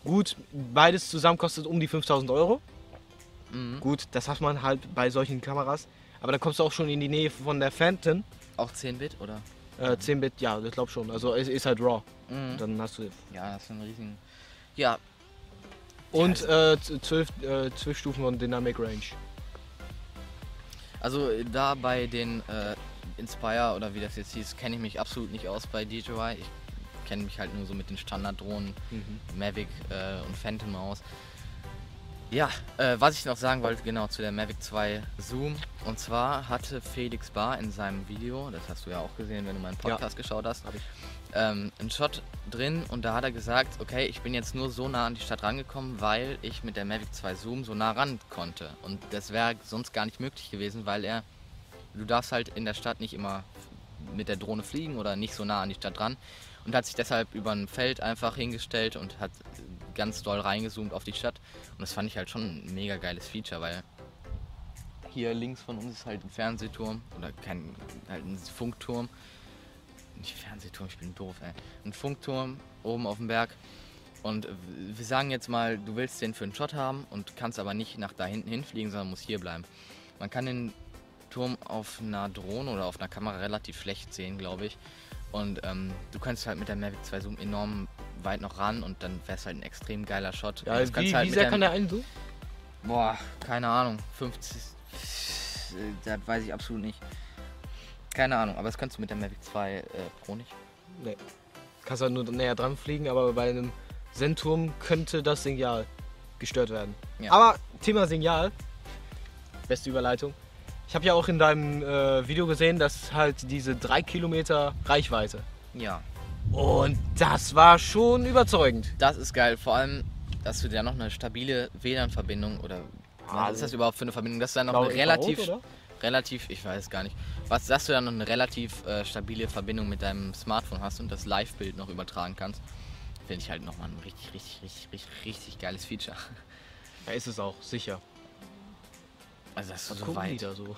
Speaker 2: Gut, beides zusammen kostet um die 5000 Euro.
Speaker 1: Mhm.
Speaker 2: Gut, das hat man halt bei solchen Kameras. Aber dann kommst du auch schon in die Nähe von der Phantom.
Speaker 1: Auch 10-Bit oder?
Speaker 2: Äh, 10-Bit, ja, ich glaube schon. Also es ist halt RAW.
Speaker 1: Mhm.
Speaker 2: Dann hast du.
Speaker 1: Ja, das ist ein riesigen. Ja,
Speaker 2: Und äh, z- 12, äh, 12 Stufen von Dynamic Range.
Speaker 1: also äh, da bei den äh, Inspire oder wie das jetzt hieß, kenne ich mich absolut nicht aus bei DJI. Ich kenne mich halt nur so mit den Standarddrohnen Mavic äh, und Phantom aus. Ja, äh, was ich noch sagen wollte, genau zu der Mavic 2 Zoom. Und zwar hatte Felix Bar in seinem Video, das hast du ja auch gesehen, wenn du meinen
Speaker 2: Ja.
Speaker 1: Podcast geschaut hast, ähm, einen Shot drin und da hat er gesagt, okay, ich bin jetzt nur so nah an die Stadt rangekommen, weil ich mit der Mavic 2 Zoom so nah ran konnte. Und das wäre sonst gar nicht möglich gewesen, weil er, du darfst halt in der Stadt nicht immer mit der Drohne fliegen oder nicht so nah an die Stadt dran und hat sich deshalb über ein Feld einfach hingestellt und hat ganz doll reingezoomt auf die Stadt. Und das fand ich halt schon ein mega geiles Feature, weil hier links von uns ist halt ein Fernsehturm oder kein halt ein Funkturm. Nicht Fernsehturm, ich bin doof, ey. Ein Funkturm oben auf dem Berg. Und wir sagen jetzt mal, du willst den für einen Shot haben und kannst aber nicht nach da hinten hinfliegen, sondern muss hier bleiben. Man kann den Turm auf einer Drohne oder auf einer Kamera relativ schlecht sehen, glaube ich. Und ähm, du kannst halt mit der Mavic 2 Zoom enorm weit noch ran und dann wäre es halt ein extrem geiler Shot.
Speaker 2: Ja,
Speaker 1: das
Speaker 2: wie,
Speaker 1: halt
Speaker 2: wie sehr kann der einen so?
Speaker 1: Boah, keine Ahnung. 50. äh, Das weiß ich absolut nicht. Keine Ahnung, aber das kannst du mit der Mavic 2 äh, Pro nicht.
Speaker 2: Nee. Kannst halt nur näher dran fliegen, aber bei einem Sendturm könnte das Signal gestört werden.
Speaker 1: Ja.
Speaker 2: Aber Thema Signal, beste Überleitung. Ich habe ja auch in deinem äh, Video gesehen, dass halt diese 3 Kilometer Reichweite.
Speaker 1: Ja,
Speaker 2: Und das war schon überzeugend.
Speaker 1: das ist geil. Vor allem, dass du da noch eine stabile WLAN-Verbindung oder
Speaker 2: Ah,
Speaker 1: was ist das überhaupt für eine Verbindung? Dass du da noch eine relativ, relativ, ich weiß gar nicht, was, dass du da noch eine relativ äh, stabile Verbindung mit deinem Smartphone hast und das Live-Bild noch übertragen kannst, finde ich halt nochmal ein richtig, richtig, richtig, richtig, richtig geiles Feature.
Speaker 2: Ja, ist es auch, sicher.
Speaker 1: Also das ist
Speaker 2: Was
Speaker 1: so weit.
Speaker 2: da so?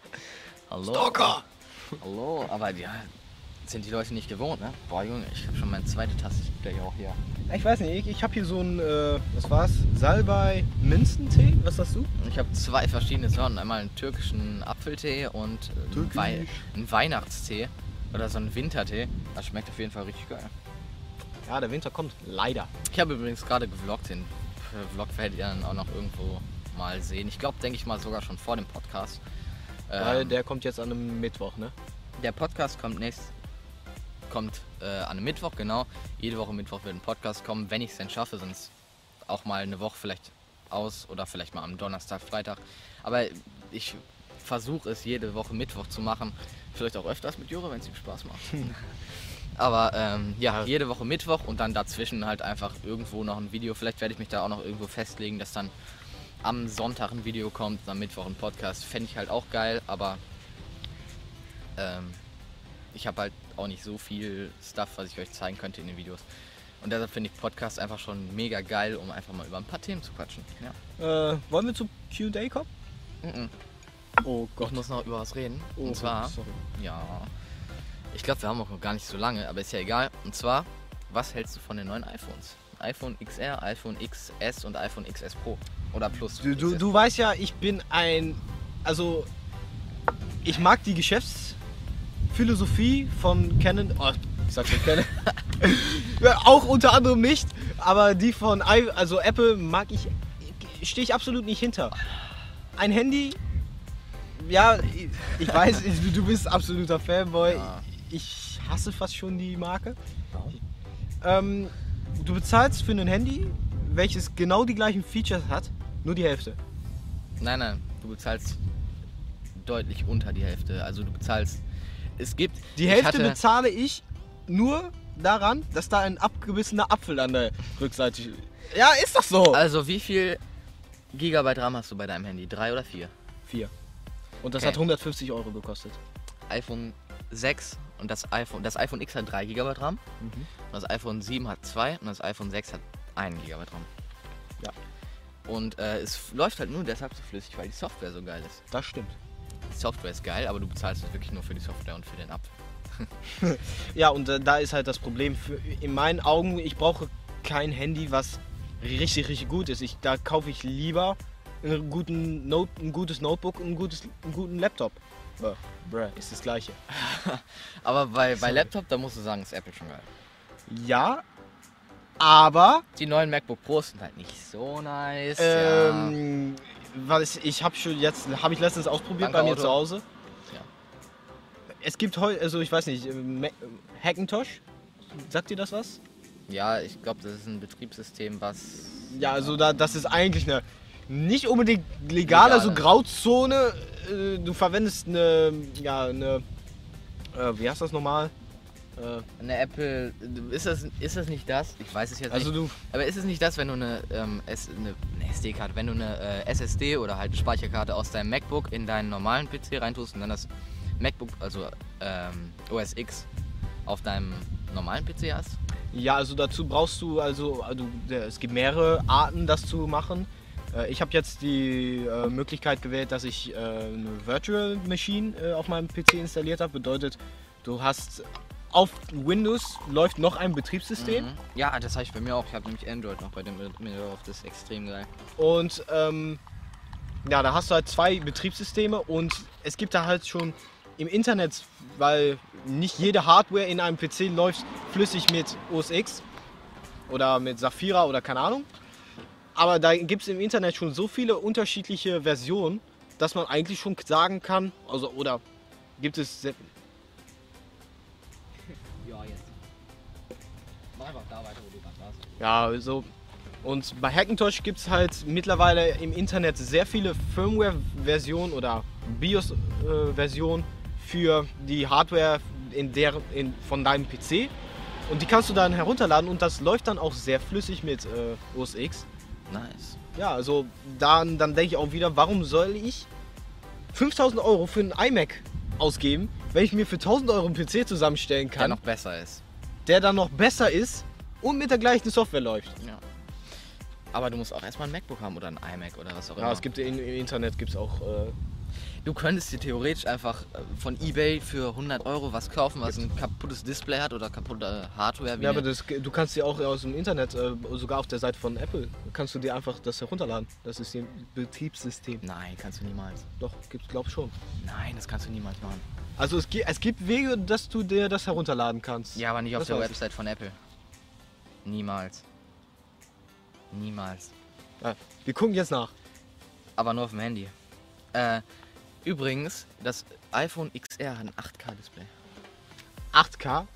Speaker 1: Hallo. Hallo, aber ja, sind die Leute nicht gewohnt, ne? Boah, Junge, ich habe schon meine zweite Tasse gleich auch hier.
Speaker 2: Ich weiß nicht, ich, ich habe hier so ein, äh, was war's? Salbei Minzentee? Was hast du?
Speaker 1: Ich habe zwei verschiedene Sorten. Einmal einen türkischen Apfeltee und einen,
Speaker 2: Türkisch.
Speaker 1: Wei einen Weihnachtstee oder so einen Wintertee. Das schmeckt auf jeden Fall richtig geil.
Speaker 2: Ja, der Winter kommt. Leider.
Speaker 1: Ich habe übrigens gerade gevloggt. Den Vlog werdet ihr dann auch noch irgendwo mal sehen. Ich glaube, denke ich mal sogar schon vor dem Podcast.
Speaker 2: Weil
Speaker 1: Ähm,
Speaker 2: der kommt jetzt an einem Mittwoch, ne?
Speaker 1: Der Podcast kommt nächst kommt äh, an einem Mittwoch, genau. Jede Woche Mittwoch wird ein Podcast kommen, wenn ich es denn schaffe, sonst auch mal eine Woche vielleicht aus oder vielleicht mal am Donnerstag, Freitag. Aber ich versuche es jede Woche Mittwoch zu machen. Vielleicht auch öfters mit Jure, wenn es ihm Spaß macht. Aber ähm, ja,
Speaker 2: Ja.
Speaker 1: jede Woche Mittwoch und dann dazwischen halt einfach irgendwo noch ein Video. Vielleicht werde ich mich da auch noch irgendwo festlegen, dass dann am Sonntag ein Video kommt, am Mittwoch ein Podcast. Fände ich halt auch geil, aber ähm, ich habe halt auch nicht so viel Stuff, was ich euch zeigen könnte in den Videos. Und deshalb finde ich Podcast einfach schon mega geil, um einfach mal über ein paar Themen zu quatschen. Ja.
Speaker 2: Äh, wollen wir zu Q-Day kommen?
Speaker 1: Mhm.
Speaker 2: Oh
Speaker 1: Ich muss noch über was reden.
Speaker 2: Oh,
Speaker 1: Und zwar,
Speaker 2: sorry.
Speaker 1: ja, ich glaube, wir haben auch noch gar nicht so lange, aber ist ja egal. Und zwar, was hältst du von den neuen iPhones? iPhone XR, iPhone XS und iPhone XS Pro. Oder Plus.
Speaker 2: Du, du, du weißt ja, ich bin ein. Also, ich mag die Geschäftsphilosophie von Canon. Oh, ich sag schon Canon. auch unter anderem nicht. aber die von I also Apple mag ich, stehe ich absolut nicht hinter. Ein Handy, ja, ich- weiß, du bist absoluter Fanboy.
Speaker 1: Ja.
Speaker 2: Ich hasse fast schon die Marke. Ähm, du bezahlst für ein Handy, welches genau die gleichen Features hat, nur die Hälfte.
Speaker 1: Nein, nein, du bezahlst deutlich unter die Hälfte. Also du bezahlst. Es gibt.
Speaker 2: Die Hälfte
Speaker 1: hatte,
Speaker 2: bezahle ich nur daran, dass da ein abgebissener Apfel an der Rückseite. Ja, ist doch so.
Speaker 1: Also wie viel Gigabyte RAM hast du bei deinem Handy? Drei oder vier?
Speaker 2: Vier. Und das
Speaker 1: Okay.
Speaker 2: hat 150 Euro gekostet.
Speaker 1: iPhone 6 und das iPhone, das iPhone X hat 3 GB RAM,
Speaker 2: Mhm.
Speaker 1: und das iPhone 7 hat 2 und das iPhone 6 hat 1 GB RAM.
Speaker 2: Ja.
Speaker 1: Und äh, es läuft halt nur deshalb so flüssig, weil die Software so geil ist.
Speaker 2: Das stimmt.
Speaker 1: Die Software ist geil, aber du bezahlst halt wirklich nur für die Software und für den Apfel.
Speaker 2: Ja, und äh, da ist halt das Problem. Für, in meinen Augen, ich brauche kein Handy, was richtig, richtig gut ist. Ich, da kaufe ich lieber einen guten Note, ein gutes Notebook und ein gutes, einen guten Laptop. Äh, bruh, ist das gleiche.
Speaker 1: Aber bei, bei. Laptop, da musst du sagen, ist Apple schon geil.
Speaker 2: Ja, aber
Speaker 1: Die neuen MacBook Pros sind halt nicht so nice. ja.
Speaker 2: Ähm, was ich habe schon jetzt, habe ich letztens ausprobiert
Speaker 1: Danke,
Speaker 2: bei mir
Speaker 1: Auto.
Speaker 2: zu Hause.
Speaker 1: Ja.
Speaker 2: Es gibt heute, also ich weiß nicht, Mac- Hackintosh, sagt dir das was?
Speaker 1: ja, ich glaube, das ist ein Betriebssystem, was.
Speaker 2: Ja, also da, das ist eigentlich eine nicht unbedingt legale,
Speaker 1: Legale.
Speaker 2: so Grauzone. Äh, Du verwendest eine, ja, eine, äh, wie heißt das nochmal? Äh,
Speaker 1: Eine Apple. Ist das, ist das nicht das? Ich weiß es jetzt
Speaker 2: also
Speaker 1: nicht.
Speaker 2: du,
Speaker 1: Aber ist es nicht das, wenn du eine, ähm, S, eine, eine SD-Karte, wenn du eine äh, SSD oder halt eine Speicherkarte aus deinem MacBook in deinen normalen PC reintust und dann das MacBook, also ähm, OS X, auf deinem normalen PC hast?
Speaker 2: ja, also dazu brauchst du, also, also es gibt mehrere Arten, das zu machen. Äh, Ich habe jetzt die äh, Möglichkeit gewählt, dass ich äh, eine Virtual Machine äh, auf meinem PC installiert habe. Bedeutet, du hast auf Windows läuft noch ein Betriebssystem.
Speaker 1: Mhm. Ja, das habe ich bei mir auch. Ich habe nämlich Android noch bei dem mir drauf. Das ist extrem geil.
Speaker 2: Und ähm, ja, da hast du halt zwei Betriebssysteme und es gibt da halt schon im Internet, weil nicht jede Hardware in einem PC läuft flüssig mit OS X oder mit Safira oder keine Ahnung. Aber da gibt es im Internet schon so viele unterschiedliche Versionen, dass man eigentlich schon sagen kann, also oder gibt es
Speaker 1: Ja,
Speaker 2: also. Und bei Hackintosh gibt es halt mittlerweile im Internet sehr viele Firmware-Versionen oder BIOS-Versionen für die Hardware in der, in, von deinem PC. Und die kannst du dann herunterladen und das läuft dann auch sehr flüssig mit äh, OS X.
Speaker 1: Nice.
Speaker 2: Ja, also dann, dann denke ich auch wieder, warum soll ich 5000 Euro für einen iMac ausgeben, wenn ich mir für 1000 Euro einen PC zusammenstellen
Speaker 1: Der
Speaker 2: kann,
Speaker 1: noch besser ist.
Speaker 2: der dann noch besser ist und mit der gleichen Software läuft.
Speaker 1: Ja. Aber du musst auch erstmal ein MacBook haben oder ein iMac oder was auch
Speaker 2: Ja,
Speaker 1: immer.
Speaker 2: es gibt im Internet gibt es auch. Äh,
Speaker 1: Du könntest dir theoretisch einfach äh, von Ebay für 100 Euro was kaufen, was ein kaputtes Display hat oder kaputte Hardware.
Speaker 2: Ja, aber das, du kannst dir auch aus dem Internet, äh, sogar auf der Seite von Apple, kannst du dir einfach das herunterladen. Das ist ein Betriebssystem.
Speaker 1: Nein, kannst du niemals.
Speaker 2: Doch, gibt's glaub schon.
Speaker 1: Nein, das kannst du niemals machen.
Speaker 2: Also es, es gibt Wege, dass du dir das herunterladen kannst.
Speaker 1: Ja, aber nicht auf
Speaker 2: Das
Speaker 1: der
Speaker 2: weiß ich.
Speaker 1: Website von Apple. Niemals. Niemals.
Speaker 2: Ja, wir gucken jetzt nach.
Speaker 1: Aber nur auf dem Handy. Äh, übrigens, das iPhone XR hat ein 8K-Display.
Speaker 2: 8K,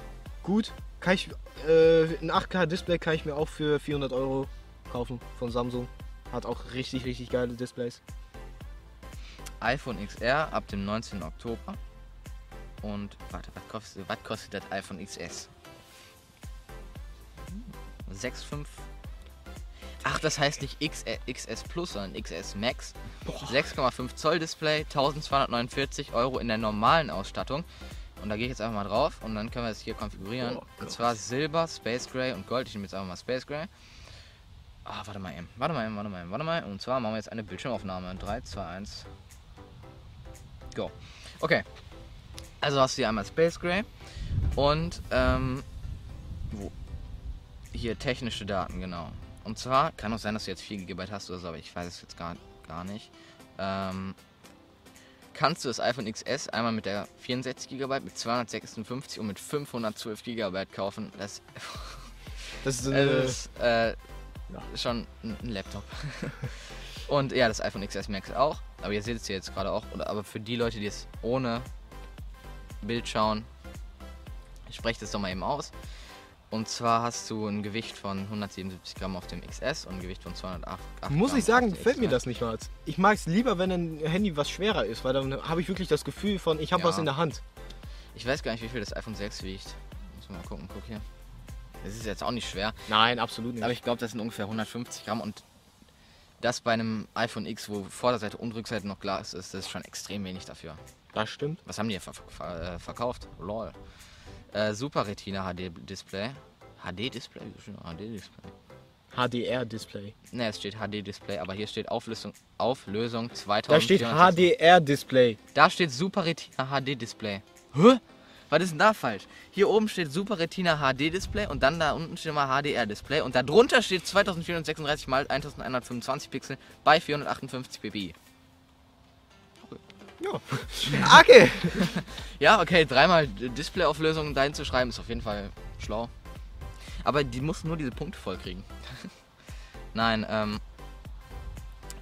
Speaker 2: gut. Kann ich, äh, ein 8K-Display kann ich mir auch für 400 Euro kaufen von Samsung. Hat auch richtig, richtig geile Displays.
Speaker 1: iPhone XR ab dem 19. Oktober. Und warte, was kostet, was kostet das iPhone XS? 6,5. Ach, das heißt nicht X, äh, XS Plus, sondern XS Max. 6,5 Zoll Display, 1249 Euro in der normalen Ausstattung. Und da gehe ich jetzt einfach mal drauf und dann können wir es hier konfigurieren.
Speaker 2: Oh
Speaker 1: und zwar Silber, Space Gray und Gold. Ich nehme jetzt einfach mal Space Gray. Ah, warte mal eben. Warte mal eben, warte mal eben, warte mal. Und zwar machen wir jetzt eine Bildschirmaufnahme. 3, 2, 1. Go. Okay. Also hast du hier einmal Space Gray und ähm, wo? Hier technische Daten, genau. Und zwar kann auch sein, dass du jetzt 4 GB hast oder so, aber ich weiß es jetzt gar, gar nicht. Ähm, kannst du das iPhone XS einmal mit der 64 GB, mit 256 und mit 512 GB kaufen. Das
Speaker 2: Das ist
Speaker 1: Es
Speaker 2: eine,
Speaker 1: ist äh,
Speaker 2: Ja.
Speaker 1: schon ein Laptop. Und ja, das iPhone XS Max auch. Aber ihr seht es hier jetzt gerade auch. Aber für die Leute, die es ohne Bild schauen, ich spreche das doch mal eben aus. Und zwar hast du ein Gewicht von 177 Gramm auf dem XS und ein Gewicht von 208
Speaker 2: muss
Speaker 1: Gramm
Speaker 2: ich sagen, gefällt mir das nicht mal. Ich mag es lieber, wenn ein Handy was schwerer ist, weil dann habe ich wirklich das Gefühl von, ich habe
Speaker 1: Ja.
Speaker 2: was in der Hand.
Speaker 1: Ich weiß gar nicht, wie viel das iPhone 6 wiegt. Muss mal gucken, guck hier. Das ist jetzt auch nicht schwer.
Speaker 2: Nein, absolut nicht.
Speaker 1: Aber ich glaube, das sind ungefähr 150 Gramm und das bei einem iPhone X, wo Vorderseite und Rückseite noch Glas ist, das ist schon extrem wenig dafür.
Speaker 2: das stimmt.
Speaker 1: Was haben die ver äh, verkauft? Lol. Äh, Super Retina HD Display. HD Display? HD Display.
Speaker 2: HDR-Display.
Speaker 1: Ne, es steht HD Display, aber hier steht Auflösung, Auflösung 2000.
Speaker 2: Da steht HDR-Display.
Speaker 1: Da steht Super Retina HD Display. Hä? Was ist denn da falsch? Hier oben steht Super Retina HD Display und dann da unten steht mal HDR Display und da drunter steht 2436 x 1125 Pixel bei 458 ppi.
Speaker 2: Ja. Okay.
Speaker 1: Ja, okay, dreimal Displayauflösung dahin zu schreiben ist auf jeden Fall schlau. Aber die mussten nur diese Punkte voll kriegen. Nein, ähm.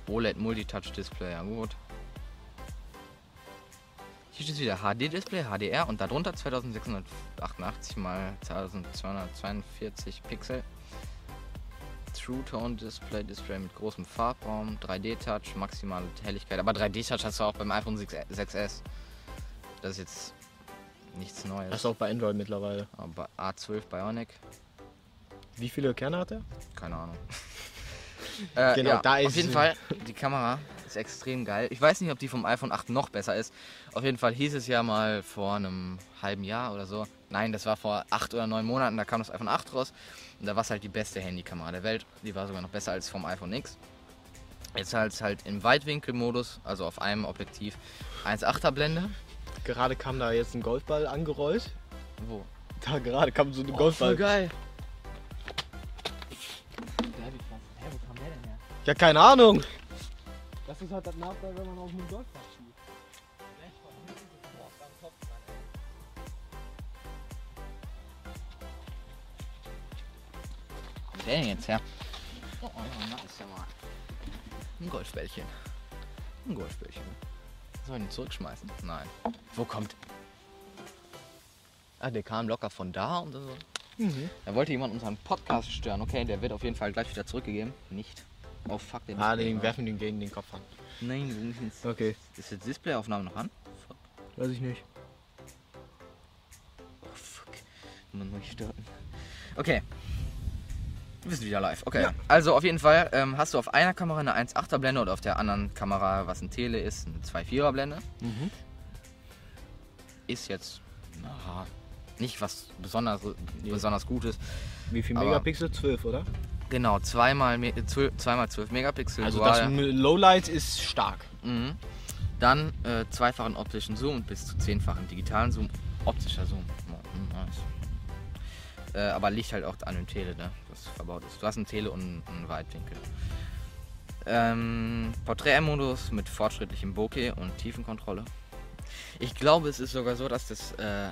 Speaker 1: OLED Multitouch Display, ja gut. Hier steht wieder HD-Display, HDR und darunter 2688 mal 1242 Pixel. True Tone Display, Display mit großem Farbraum, 3D-Touch, maximale Helligkeit. Aber 3D-Touch hast du auch beim iPhone 6, 6S. Das ist jetzt nichts Neues.
Speaker 2: Das ist auch bei Android mittlerweile.
Speaker 1: Aber A12 Bionic,
Speaker 2: Wie viele Kerne hat er?
Speaker 1: keine Ahnung. äh,
Speaker 2: Genau,
Speaker 1: ja,
Speaker 2: da ist
Speaker 1: Auf jeden. Fall, die Kamera ist extrem geil. Ich weiß nicht, ob die vom iPhone 8 noch besser ist. Auf jeden Fall hieß es ja mal vor einem halben Jahr oder so. Nein, das war vor acht oder neun Monaten, da kam das iPhone 8 raus. Und da war es halt die beste Handykamera der Welt. Die war sogar noch besser als vom iPhone X. Jetzt halt halt im Weitwinkelmodus, also auf einem Objektiv 1,8er Blende.
Speaker 2: Gerade kam da jetzt ein Golfball angerollt.
Speaker 1: Wo?
Speaker 2: Da gerade kam so ein
Speaker 1: Oh,
Speaker 2: Golfball.
Speaker 1: voll geil. Hä, wo kam der denn her?
Speaker 2: Ja, keine Ahnung. Das ist halt das Nachteil, wenn man auf einem Golfball
Speaker 1: der denn jetzt her? Oh, oh, na, ist ja mal. Ein Golfbällchen. Ein Golfbällchen. Soll ich ihn zurückschmeißen? Nein. Wo kommt. Ah, der kam locker von da und so.
Speaker 2: Mhm.
Speaker 1: Da wollte jemand unseren Podcast stören. Okay, der wird auf jeden Fall gleich wieder zurückgegeben. Nicht. Oh fuck, den
Speaker 2: Ah, den werfen den gegen den Kopf an.
Speaker 1: Nein, du musst jetzt-
Speaker 2: Okay.
Speaker 1: ist jetzt Displayaufnahme noch an? Fuck.
Speaker 2: Weiß ich nicht.
Speaker 1: Oh fuck. Mal neu starten. Okay. Wir sind wieder live. Okay.
Speaker 2: Ja.
Speaker 1: Also auf jeden Fall ähm, hast du auf einer Kamera eine 1,8er Blende und auf der anderen Kamera, was ein Tele ist, eine 2,4er Blende.
Speaker 2: Mhm.
Speaker 1: Ist jetzt na, nicht was besonders, besonders Gutes.
Speaker 2: Wie viel Megapixel? 12, oder?
Speaker 1: Genau, zweimal, zweimal 12 Megapixel.
Speaker 2: Also das Lowlight ist stark.
Speaker 1: Mhm. Dann äh, zweifachen optischen Zoom und bis zu zehnfachen digitalen Zoom. Optischer Zoom. Nice. Äh, aber liegt halt auch an dem Tele, ne? Das verbaut ist. Du hast ein Tele und einen Weitwinkel. Ähm, Porträtmodus mit fortschrittlichem Bokeh und Tiefenkontrolle. Ich glaube, es ist sogar so, dass das äh,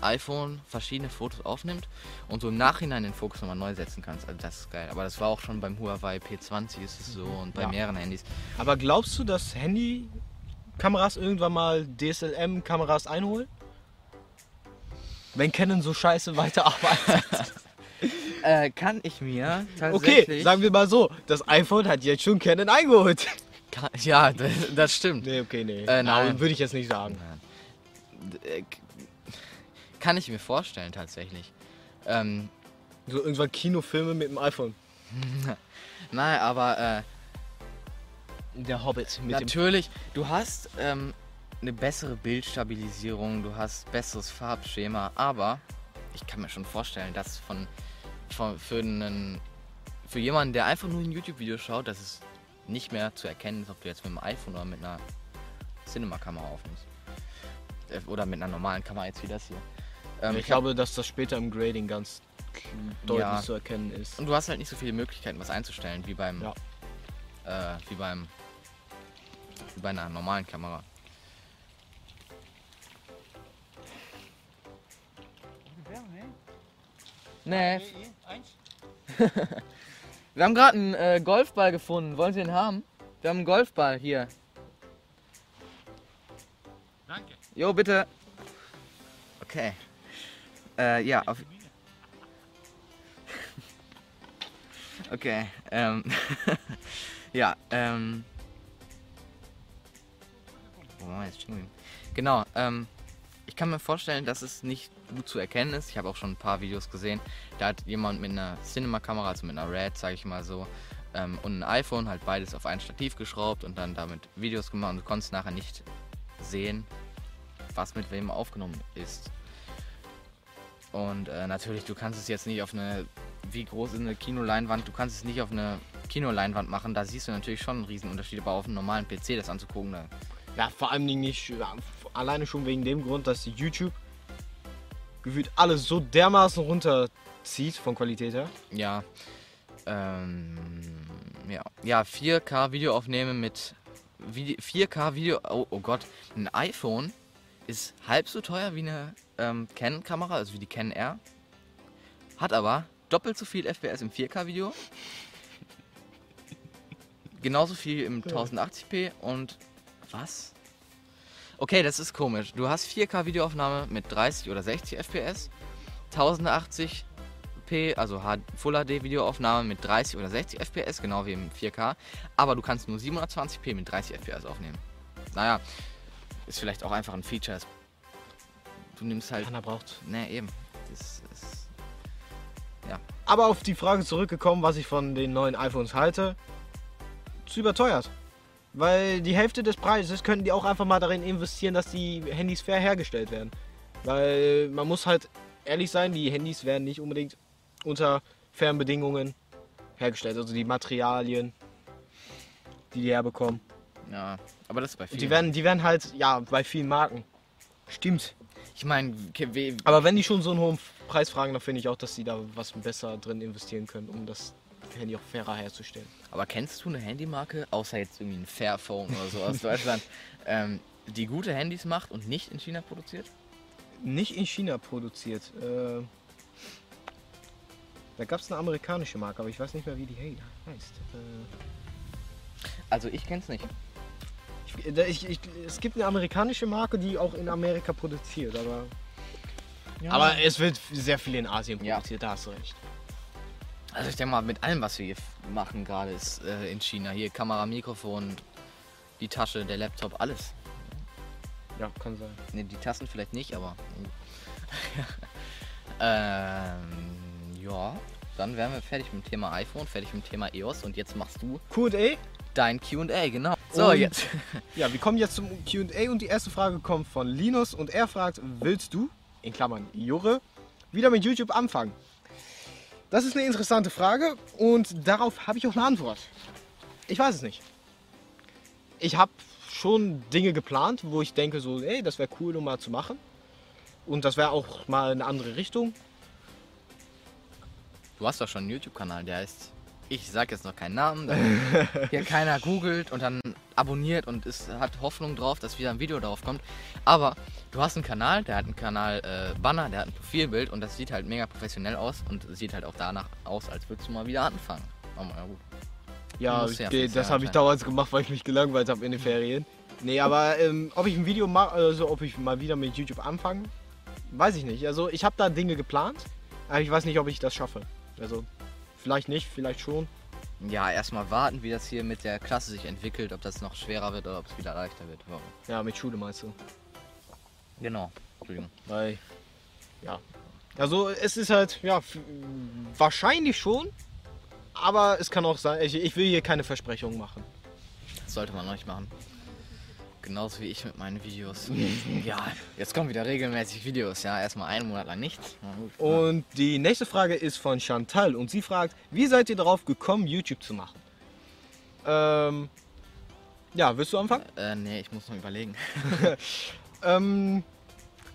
Speaker 1: iPhone verschiedene Fotos aufnimmt und so im Nachhinein den Fokus nochmal neu setzen kannst. Also das ist geil. Aber das war auch schon beim Huawei P20 ist es so und bei
Speaker 2: Ja.
Speaker 1: mehreren Handys.
Speaker 2: Aber glaubst du, dass Handy-Kameras irgendwann mal DSLM-Kameras einholen? Wenn Canon so scheiße weiterarbeitet.
Speaker 1: Äh, kann ich mir
Speaker 2: okay,
Speaker 1: tatsächlich.
Speaker 2: sagen wir mal so, das iPhone hat jetzt schon Canon eingeholt.
Speaker 1: Ja, das, das stimmt.
Speaker 2: Nee, okay, nee.
Speaker 1: Äh, nein.
Speaker 2: Würde ich jetzt nicht sagen.
Speaker 1: Nein. Äh, Kann ich mir vorstellen, tatsächlich. Ähm,
Speaker 2: So irgendwann Kinofilme mit dem iPhone.
Speaker 1: nein, aber äh,
Speaker 2: Der Hobbit mit dem
Speaker 1: natürlich, du hast ähm, eine bessere Bildstabilisierung, du hast besseres Farbschema, aber ich kann mir schon vorstellen, dass von, von für einen für jemanden, der einfach nur ein YouTube-Video schaut, dass es nicht mehr zu erkennen ist, ob du jetzt mit dem iPhone oder mit einer Cinema-Kamera aufnimmst. Äh, Oder mit einer normalen Kamera jetzt wie das hier. Ähm,
Speaker 2: ich
Speaker 1: hab-
Speaker 2: glaube, dass das später im Grading ganz deutlich
Speaker 1: Ja.
Speaker 2: zu erkennen ist.
Speaker 1: Und du hast halt nicht so viele Möglichkeiten, was einzustellen, wie beim,
Speaker 2: Ja.
Speaker 1: äh, wie beim, wie bei einer normalen Kamera. Nee, Wir haben gerade einen äh, Golfball gefunden. Wollen Sie den haben? Wir haben einen Golfball hier.
Speaker 2: Danke.
Speaker 1: Jo, bitte. Okay. Äh, ja, auf. Okay, ähm. ja, ähm. Wo waren wir jetzt stehen? Genau, ähm. Ich kann mir vorstellen, dass es nicht gut zu erkennen ist. Ich habe auch schon ein paar Videos gesehen. Da hat jemand mit einer Cinema-Kamera, also mit einer Red, sage ich mal so, ähm, und ein iPhone halt beides auf ein Stativ geschraubt und dann damit Videos gemacht und du konntest nachher nicht sehen, was mit wem aufgenommen ist. Und äh, natürlich, du kannst es jetzt nicht auf eine, wie groß ist eine Kinoleinwand, du kannst es nicht auf eine Kinoleinwand machen, da siehst du natürlich schon einen Riesenunterschied, aber auf einem normalen PC das anzugucken, da,
Speaker 2: Ja, vor allem nicht, alleine schon wegen dem Grund, dass YouTube gefühlt alles so dermaßen runterzieht von Qualität her.
Speaker 1: ja, ähm, ja, ja, 4K Video aufnehmen mit Vide 4K Video, oh, oh Gott, ein iPhone ist halb so teuer wie eine ähm, Canon-Kamera, also wie die Canon R, hat aber doppelt so viel FPS im 4K-Video, genauso viel im 1080p und was? Okay, das ist komisch. Du hast 4K-Videoaufnahme mit 30 oder 60 FPS, 1080p, also Full HD Videoaufnahme mit 30 oder 60 FPS, genau wie im 4K, aber du kannst nur 720p mit 30 FPS aufnehmen. Naja, ist vielleicht auch einfach ein Feature. Du nimmst halt.
Speaker 2: Keiner braucht.
Speaker 1: Ne, eben. Das ist.
Speaker 2: Aber auf die Frage zurückgekommen, was ich von den neuen iPhones halte, zu überteuert. Weil die Hälfte des Preises könnten die auch einfach mal darin investieren, dass die Handys fair hergestellt werden. Weil man muss halt ehrlich sein, die Handys werden nicht unbedingt unter fairen Bedingungen hergestellt. Also die Materialien, die die herbekommen.
Speaker 1: Ja, aber das ist bei vielen.
Speaker 2: die werden, die werden halt, ja, bei vielen Marken. Stimmt.
Speaker 1: ich meine,
Speaker 2: Aber wenn die schon so einen hohen Preis fragen, dann finde ich auch, dass die da was besser drin investieren können, um das Handy auch fairer herzustellen.
Speaker 1: Aber kennst du eine Handymarke, außer jetzt irgendwie ein Fairphone oder so aus Deutschland, ähm, die gute Handys macht und nicht in China produziert?
Speaker 2: Nicht in China produziert. Äh, da gab es eine amerikanische Marke, aber ich weiß nicht mehr, wie die he- heißt. Äh,
Speaker 1: Also ich kenn's nicht.
Speaker 2: ich, ich, ich, es gibt eine amerikanische Marke, die auch in Amerika produziert, aber. Aber es wird sehr viel in Asien
Speaker 1: Ja.
Speaker 2: produziert, da hast du recht.
Speaker 1: Also ich denke mal, mit allem, was wir hier machen gerade, ist äh, in China. Hier Kamera, Mikrofon, die Tasche, der Laptop, alles.
Speaker 2: Ja, kann sein.
Speaker 1: Ne, die Tassen vielleicht nicht, aber. ähm, ja, dann wären wir fertig mit dem Thema iPhone, fertig mit dem Thema EOS und jetzt machst du
Speaker 2: QA?
Speaker 1: dein QA, genau. So,
Speaker 2: Und-
Speaker 1: jetzt.
Speaker 2: Ja, wir kommen jetzt zum QA und die erste Frage kommt von Linus und er fragt, willst du, in Klammern Jure, wieder mit YouTube anfangen? Das ist eine interessante Frage und darauf habe ich auch eine Antwort. Ich weiß es nicht. Ich habe schon Dinge geplant, wo ich denke so, ey, das wäre cool, um mal zu machen. Und das wäre auch mal eine andere Richtung.
Speaker 1: Du hast doch schon einen YouTube-Kanal, der heißt. Ich sag jetzt noch keinen Namen, damit hier keiner googelt und dann abonniert und es hat Hoffnung drauf, dass wieder ein Video darauf kommt. Aber du hast einen Kanal, der hat einen Kanal-Banner, der hat ein Profilbild und das sieht halt mega professionell aus und sieht halt auch danach aus, als würdest du mal wieder anfangen. Aber ja gut.
Speaker 2: Ja,
Speaker 1: Muss ja
Speaker 2: das habe ich damals gemacht, weil ich mich gelangweilt habe in den Ferien. Nee, aber ähm, ob ich ein Video mache, also ob ich mal wieder mit YouTube anfange, weiß ich nicht. Also ich habe da Dinge geplant, aber ich weiß nicht, ob ich das schaffe. Also vielleicht nicht, vielleicht schon.
Speaker 1: Ja, erstmal warten, wie das hier mit der Klasse sich entwickelt, ob das noch schwerer wird oder ob es wieder leichter wird. Ja.
Speaker 2: Ja, mit Schule meinst du.
Speaker 1: Genau. Entschuldigung.
Speaker 2: Weil, ja. Also es ist halt, ja, wahrscheinlich schon, aber es kann auch sein, ich, ich will hier keine Versprechungen machen.
Speaker 1: Das sollte man noch nicht machen. Genauso wie ich mit meinen Videos. ja, jetzt kommen wieder regelmäßig Videos. Ja, erstmal einen Monat lang nichts. Gut.
Speaker 2: Und die nächste Frage ist von Chantal und sie fragt, wie seid ihr darauf gekommen, YouTube zu machen? Ähm, ja, willst du anfangen?
Speaker 1: Äh, nee, ich muss noch überlegen.
Speaker 2: Ähm,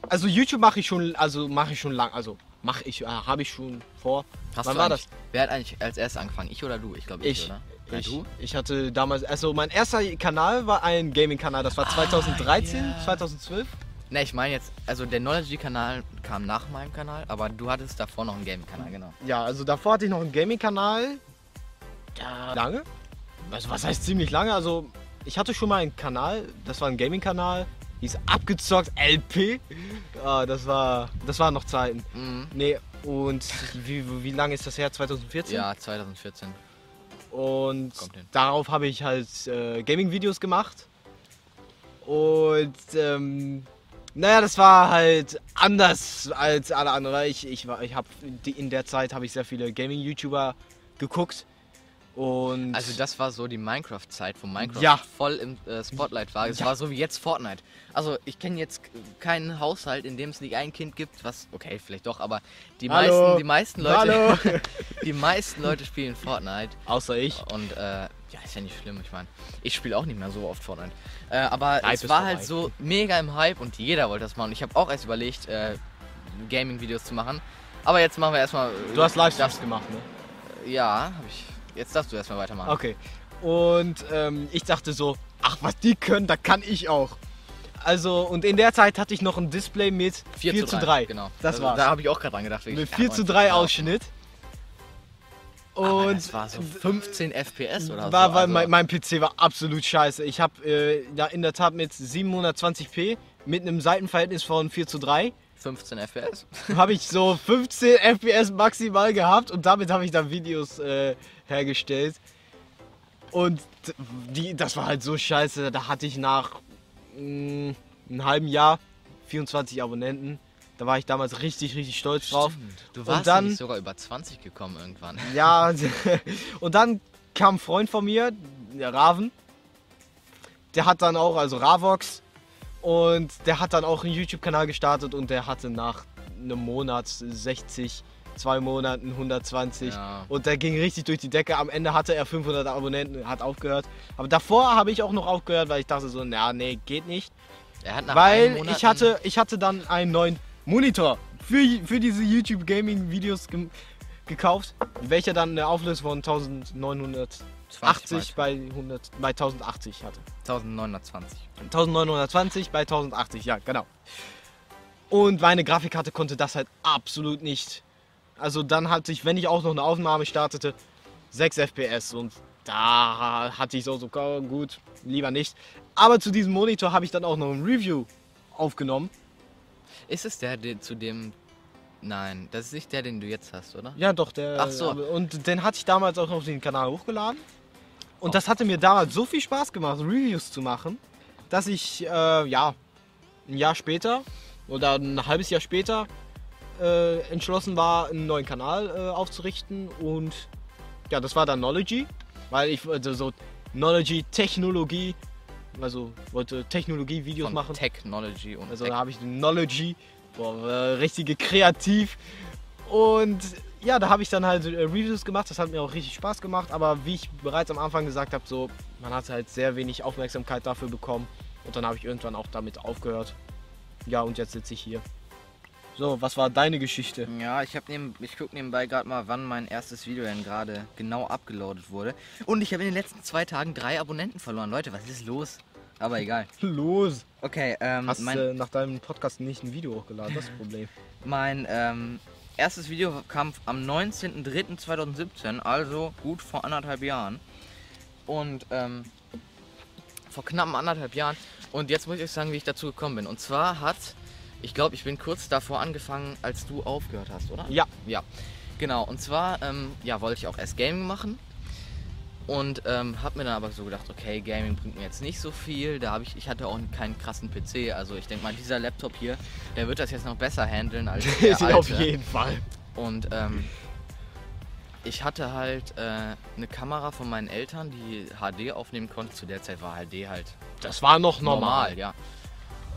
Speaker 2: also YouTube mache ich schon, also mache ich schon lang, also mache ich, äh, habe ich schon vor.
Speaker 1: Hast
Speaker 2: Wann war
Speaker 1: eigentlich- Wer hat eigentlich als erstes angefangen? Ich oder du? Ich glaube ich,
Speaker 2: Ich,
Speaker 1: oder? Ja,
Speaker 2: ich,
Speaker 1: du?
Speaker 2: ich hatte damals, also mein erster Kanal war ein Gaming-Kanal, das war 2013,
Speaker 1: Ah, ja.
Speaker 2: 2012.
Speaker 1: Ne, ich meine jetzt, also der Knowledge-Kanal kam nach meinem Kanal, aber du hattest davor noch einen Gaming-Kanal, genau.
Speaker 2: Ja, also davor hatte ich noch einen Gaming-Kanal. Ja, lange? Also was heißt ziemlich lange? Also ich hatte schon mal einen Kanal, das war ein Gaming-Kanal, hieß abgezockt LP. Ja, das war, das waren noch Zeiten.
Speaker 1: Mhm.
Speaker 2: Nee, und wie, wie lange ist das her? 2014?
Speaker 1: Ja, 2014.
Speaker 2: Und darauf habe ich halt äh, Gaming-Videos gemacht. Und ähm, naja, das war halt anders als alle anderen. Ich, ich, war- ich habe in der Zeit habe ich sehr viele Gaming-YouTuber geguckt. Und
Speaker 1: Also das war so die Minecraft-Zeit, wo Minecraft
Speaker 2: Ja.
Speaker 1: voll im äh, Spotlight war. Es
Speaker 2: Ja.
Speaker 1: war so wie jetzt Fortnite. Also ich kenne jetzt keinen Haushalt, in dem es nicht ein Kind gibt, was, okay, vielleicht doch, aber die
Speaker 2: Hallo.
Speaker 1: meisten, die meisten Leute, die meisten Leute spielen Fortnite.
Speaker 2: Außer ich.
Speaker 1: Und äh, ja, ist ja nicht schlimm, ich meine, ich spiele auch nicht mehr so oft Fortnite. Äh, aber
Speaker 2: Hype
Speaker 1: es war halt so mega im Hype und jeder wollte das machen. Ich habe auch erst überlegt, äh, Gaming-Videos zu machen. Aber jetzt machen wir erstmal.
Speaker 2: Du hast Livestreams gemacht, ne?
Speaker 1: Ja, habe ich. Jetzt darfst du erstmal weitermachen.
Speaker 2: Okay. Und ähm, ich dachte so, ach, was die können, da kann ich auch. Also, und in der Zeit hatte ich noch ein Display mit 4, zu 3.
Speaker 1: Genau.
Speaker 2: Das
Speaker 1: also,
Speaker 2: war's.
Speaker 1: Da habe ich auch gerade dran gedacht.
Speaker 2: Mit
Speaker 1: Ja,
Speaker 2: 4 zu
Speaker 1: und-
Speaker 2: 3
Speaker 1: ja.
Speaker 2: Ausschnitt. Und
Speaker 1: das war so 15 FPS oder
Speaker 2: war,
Speaker 1: so.
Speaker 2: war,
Speaker 1: also,
Speaker 2: mein, mein PC war absolut scheiße. Ich habe äh, ja, in der Tat mit 720p mit einem Seitenverhältnis von 4 zu 3
Speaker 1: 15 FPS.
Speaker 2: habe ich so 15 FPS maximal gehabt und damit habe ich dann Videos äh, hergestellt. Und die, das war halt so scheiße. Da hatte ich nach mh, einem halben Jahr 24 Abonnenten. Da war ich damals richtig, richtig stolz drauf.
Speaker 1: Du
Speaker 2: Und
Speaker 1: warst
Speaker 2: dann-
Speaker 1: nämlich sogar über 20 gekommen irgendwann.
Speaker 2: Ja, und dann kam ein Freund von mir, der Raven. Der hat dann auch, also Ravox, und der hat dann auch einen YouTube-Kanal gestartet und der hatte nach einem Monat 60, zwei Monaten 120
Speaker 1: Ja.
Speaker 2: und der ging richtig durch die Decke. Am Ende hatte er 500 Abonnenten, hat aufgehört. Aber davor habe ich auch noch aufgehört, weil ich dachte so, na nee, geht nicht. Weil ich hatte, ich hatte dann einen neuen Monitor für, für diese YouTube Gaming Videos ge gekauft, welcher dann eine Auflösung von 1980
Speaker 1: 20
Speaker 2: bei, 100, bei 1080 hatte.
Speaker 1: 1920.
Speaker 2: 1920 bei 1080, ja, genau. Und meine Grafikkarte konnte das halt absolut nicht. Also dann hatte ich, wenn ich auch noch eine Aufnahme startete, 6 FPS und da hatte ich so, so oh, gut, lieber nicht. Aber zu diesem Monitor habe ich dann auch noch ein Review aufgenommen.
Speaker 1: Ist es der, der zu dem. Nein, das ist nicht der, den du jetzt hast, oder?
Speaker 2: Ja, doch, der.
Speaker 1: Ach so.
Speaker 2: Und den hatte ich damals auch auf den Kanal hochgeladen. Und das hatte mir damals so viel Spaß gemacht, Reviews zu machen, dass ich, äh, ja, ein Jahr später oder ein halbes Jahr später äh, entschlossen war, einen neuen Kanal äh, aufzurichten. Und ja, das war dann Knowledge, weil ich wollte so Knowledge, Technologie, also wollte Technologie-Videos
Speaker 1: Von
Speaker 2: machen.
Speaker 1: Technology und
Speaker 2: Also
Speaker 1: Tech.
Speaker 2: da habe ich Knowledge, boah, äh, richtige kreativ. Und ja, da habe ich dann halt äh, Reviews gemacht. Das hat mir auch richtig Spaß gemacht. Aber wie ich bereits am Anfang gesagt habe, so man hat halt sehr wenig Aufmerksamkeit dafür bekommen. Und dann habe ich irgendwann auch damit aufgehört. Ja, und jetzt sitze ich hier. So, was war deine Geschichte?
Speaker 1: Ja, ich, hab neben, ich gucke nebenbei gerade mal, wann mein erstes Video denn gerade genau abgeloadet wurde. Und ich habe in den letzten zwei Tagen drei Abonnenten verloren. Leute, was ist los? Aber egal.
Speaker 2: Los!
Speaker 1: Okay, ähm,
Speaker 2: Hast
Speaker 1: mein,
Speaker 2: äh, nach deinem Podcast nicht ein Video hochgeladen? Das ist das Problem.
Speaker 1: mein ähm, erstes Video kam am 19.03.2017, also gut vor anderthalb Jahren. Und ähm, vor knappen anderthalb Jahren. Und jetzt muss ich euch sagen, wie ich dazu gekommen bin. Und zwar hat, ich glaube, ich bin kurz davor angefangen, als du aufgehört hast, oder?
Speaker 2: Ja.
Speaker 1: Ja, genau. Und zwar, ähm, ja, wollte ich auch erst Gaming machen. Und ähm, habe mir dann aber so gedacht, okay, Gaming bringt mir jetzt nicht so viel. Da habe ich, ich hatte auch keinen krassen PC. Also ich denke mal, dieser Laptop hier, der wird das jetzt noch besser handeln als der alte.
Speaker 2: Auf jeden Fall.
Speaker 1: Und ähm, ich hatte halt äh, eine Kamera von meinen Eltern, die HD aufnehmen konnte. Zu der Zeit war HD halt
Speaker 2: Das war noch normal.
Speaker 1: normal, ja.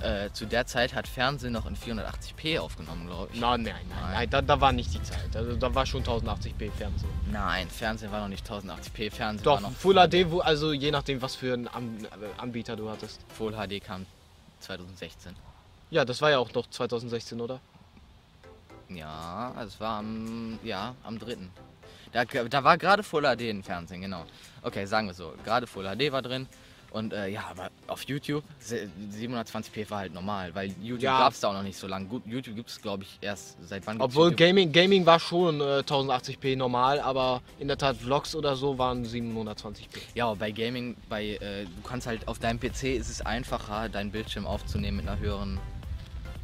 Speaker 1: Äh, zu der Zeit hat Fernsehen noch in 480p aufgenommen, glaube ich.
Speaker 2: Nein, nein, nein, nein, da, da war nicht die Zeit. Also, da war schon 1080p Fernsehen.
Speaker 1: Nein, Fernsehen war noch nicht 1080p. Fernsehen
Speaker 2: Doch,
Speaker 1: war noch
Speaker 2: Full HD, wo, also je nachdem, was für einen äh, Anbieter du hattest.
Speaker 1: Full HD kam 2016.
Speaker 2: Ja, das war ja auch noch 2016, oder?
Speaker 1: Ja, also es war am, ja, am 3. Da, da war gerade Full HD im Fernsehen, genau. Okay, sagen wir so. Gerade Full HD war drin. Und äh, ja, aber auf YouTube se- 720p war halt normal, weil YouTube
Speaker 2: Ja.
Speaker 1: gab es da auch noch nicht so lange. Gut, YouTube gibt es, glaube ich, erst seit wann
Speaker 2: Obwohl
Speaker 1: YouTube?
Speaker 2: Gaming, Gaming war schon äh, 1080p normal, aber in der Tat Vlogs oder so waren 720p.
Speaker 1: Ja, bei Gaming, bei äh, du kannst halt auf deinem PC ist es einfacher, deinen Bildschirm aufzunehmen mit einer höheren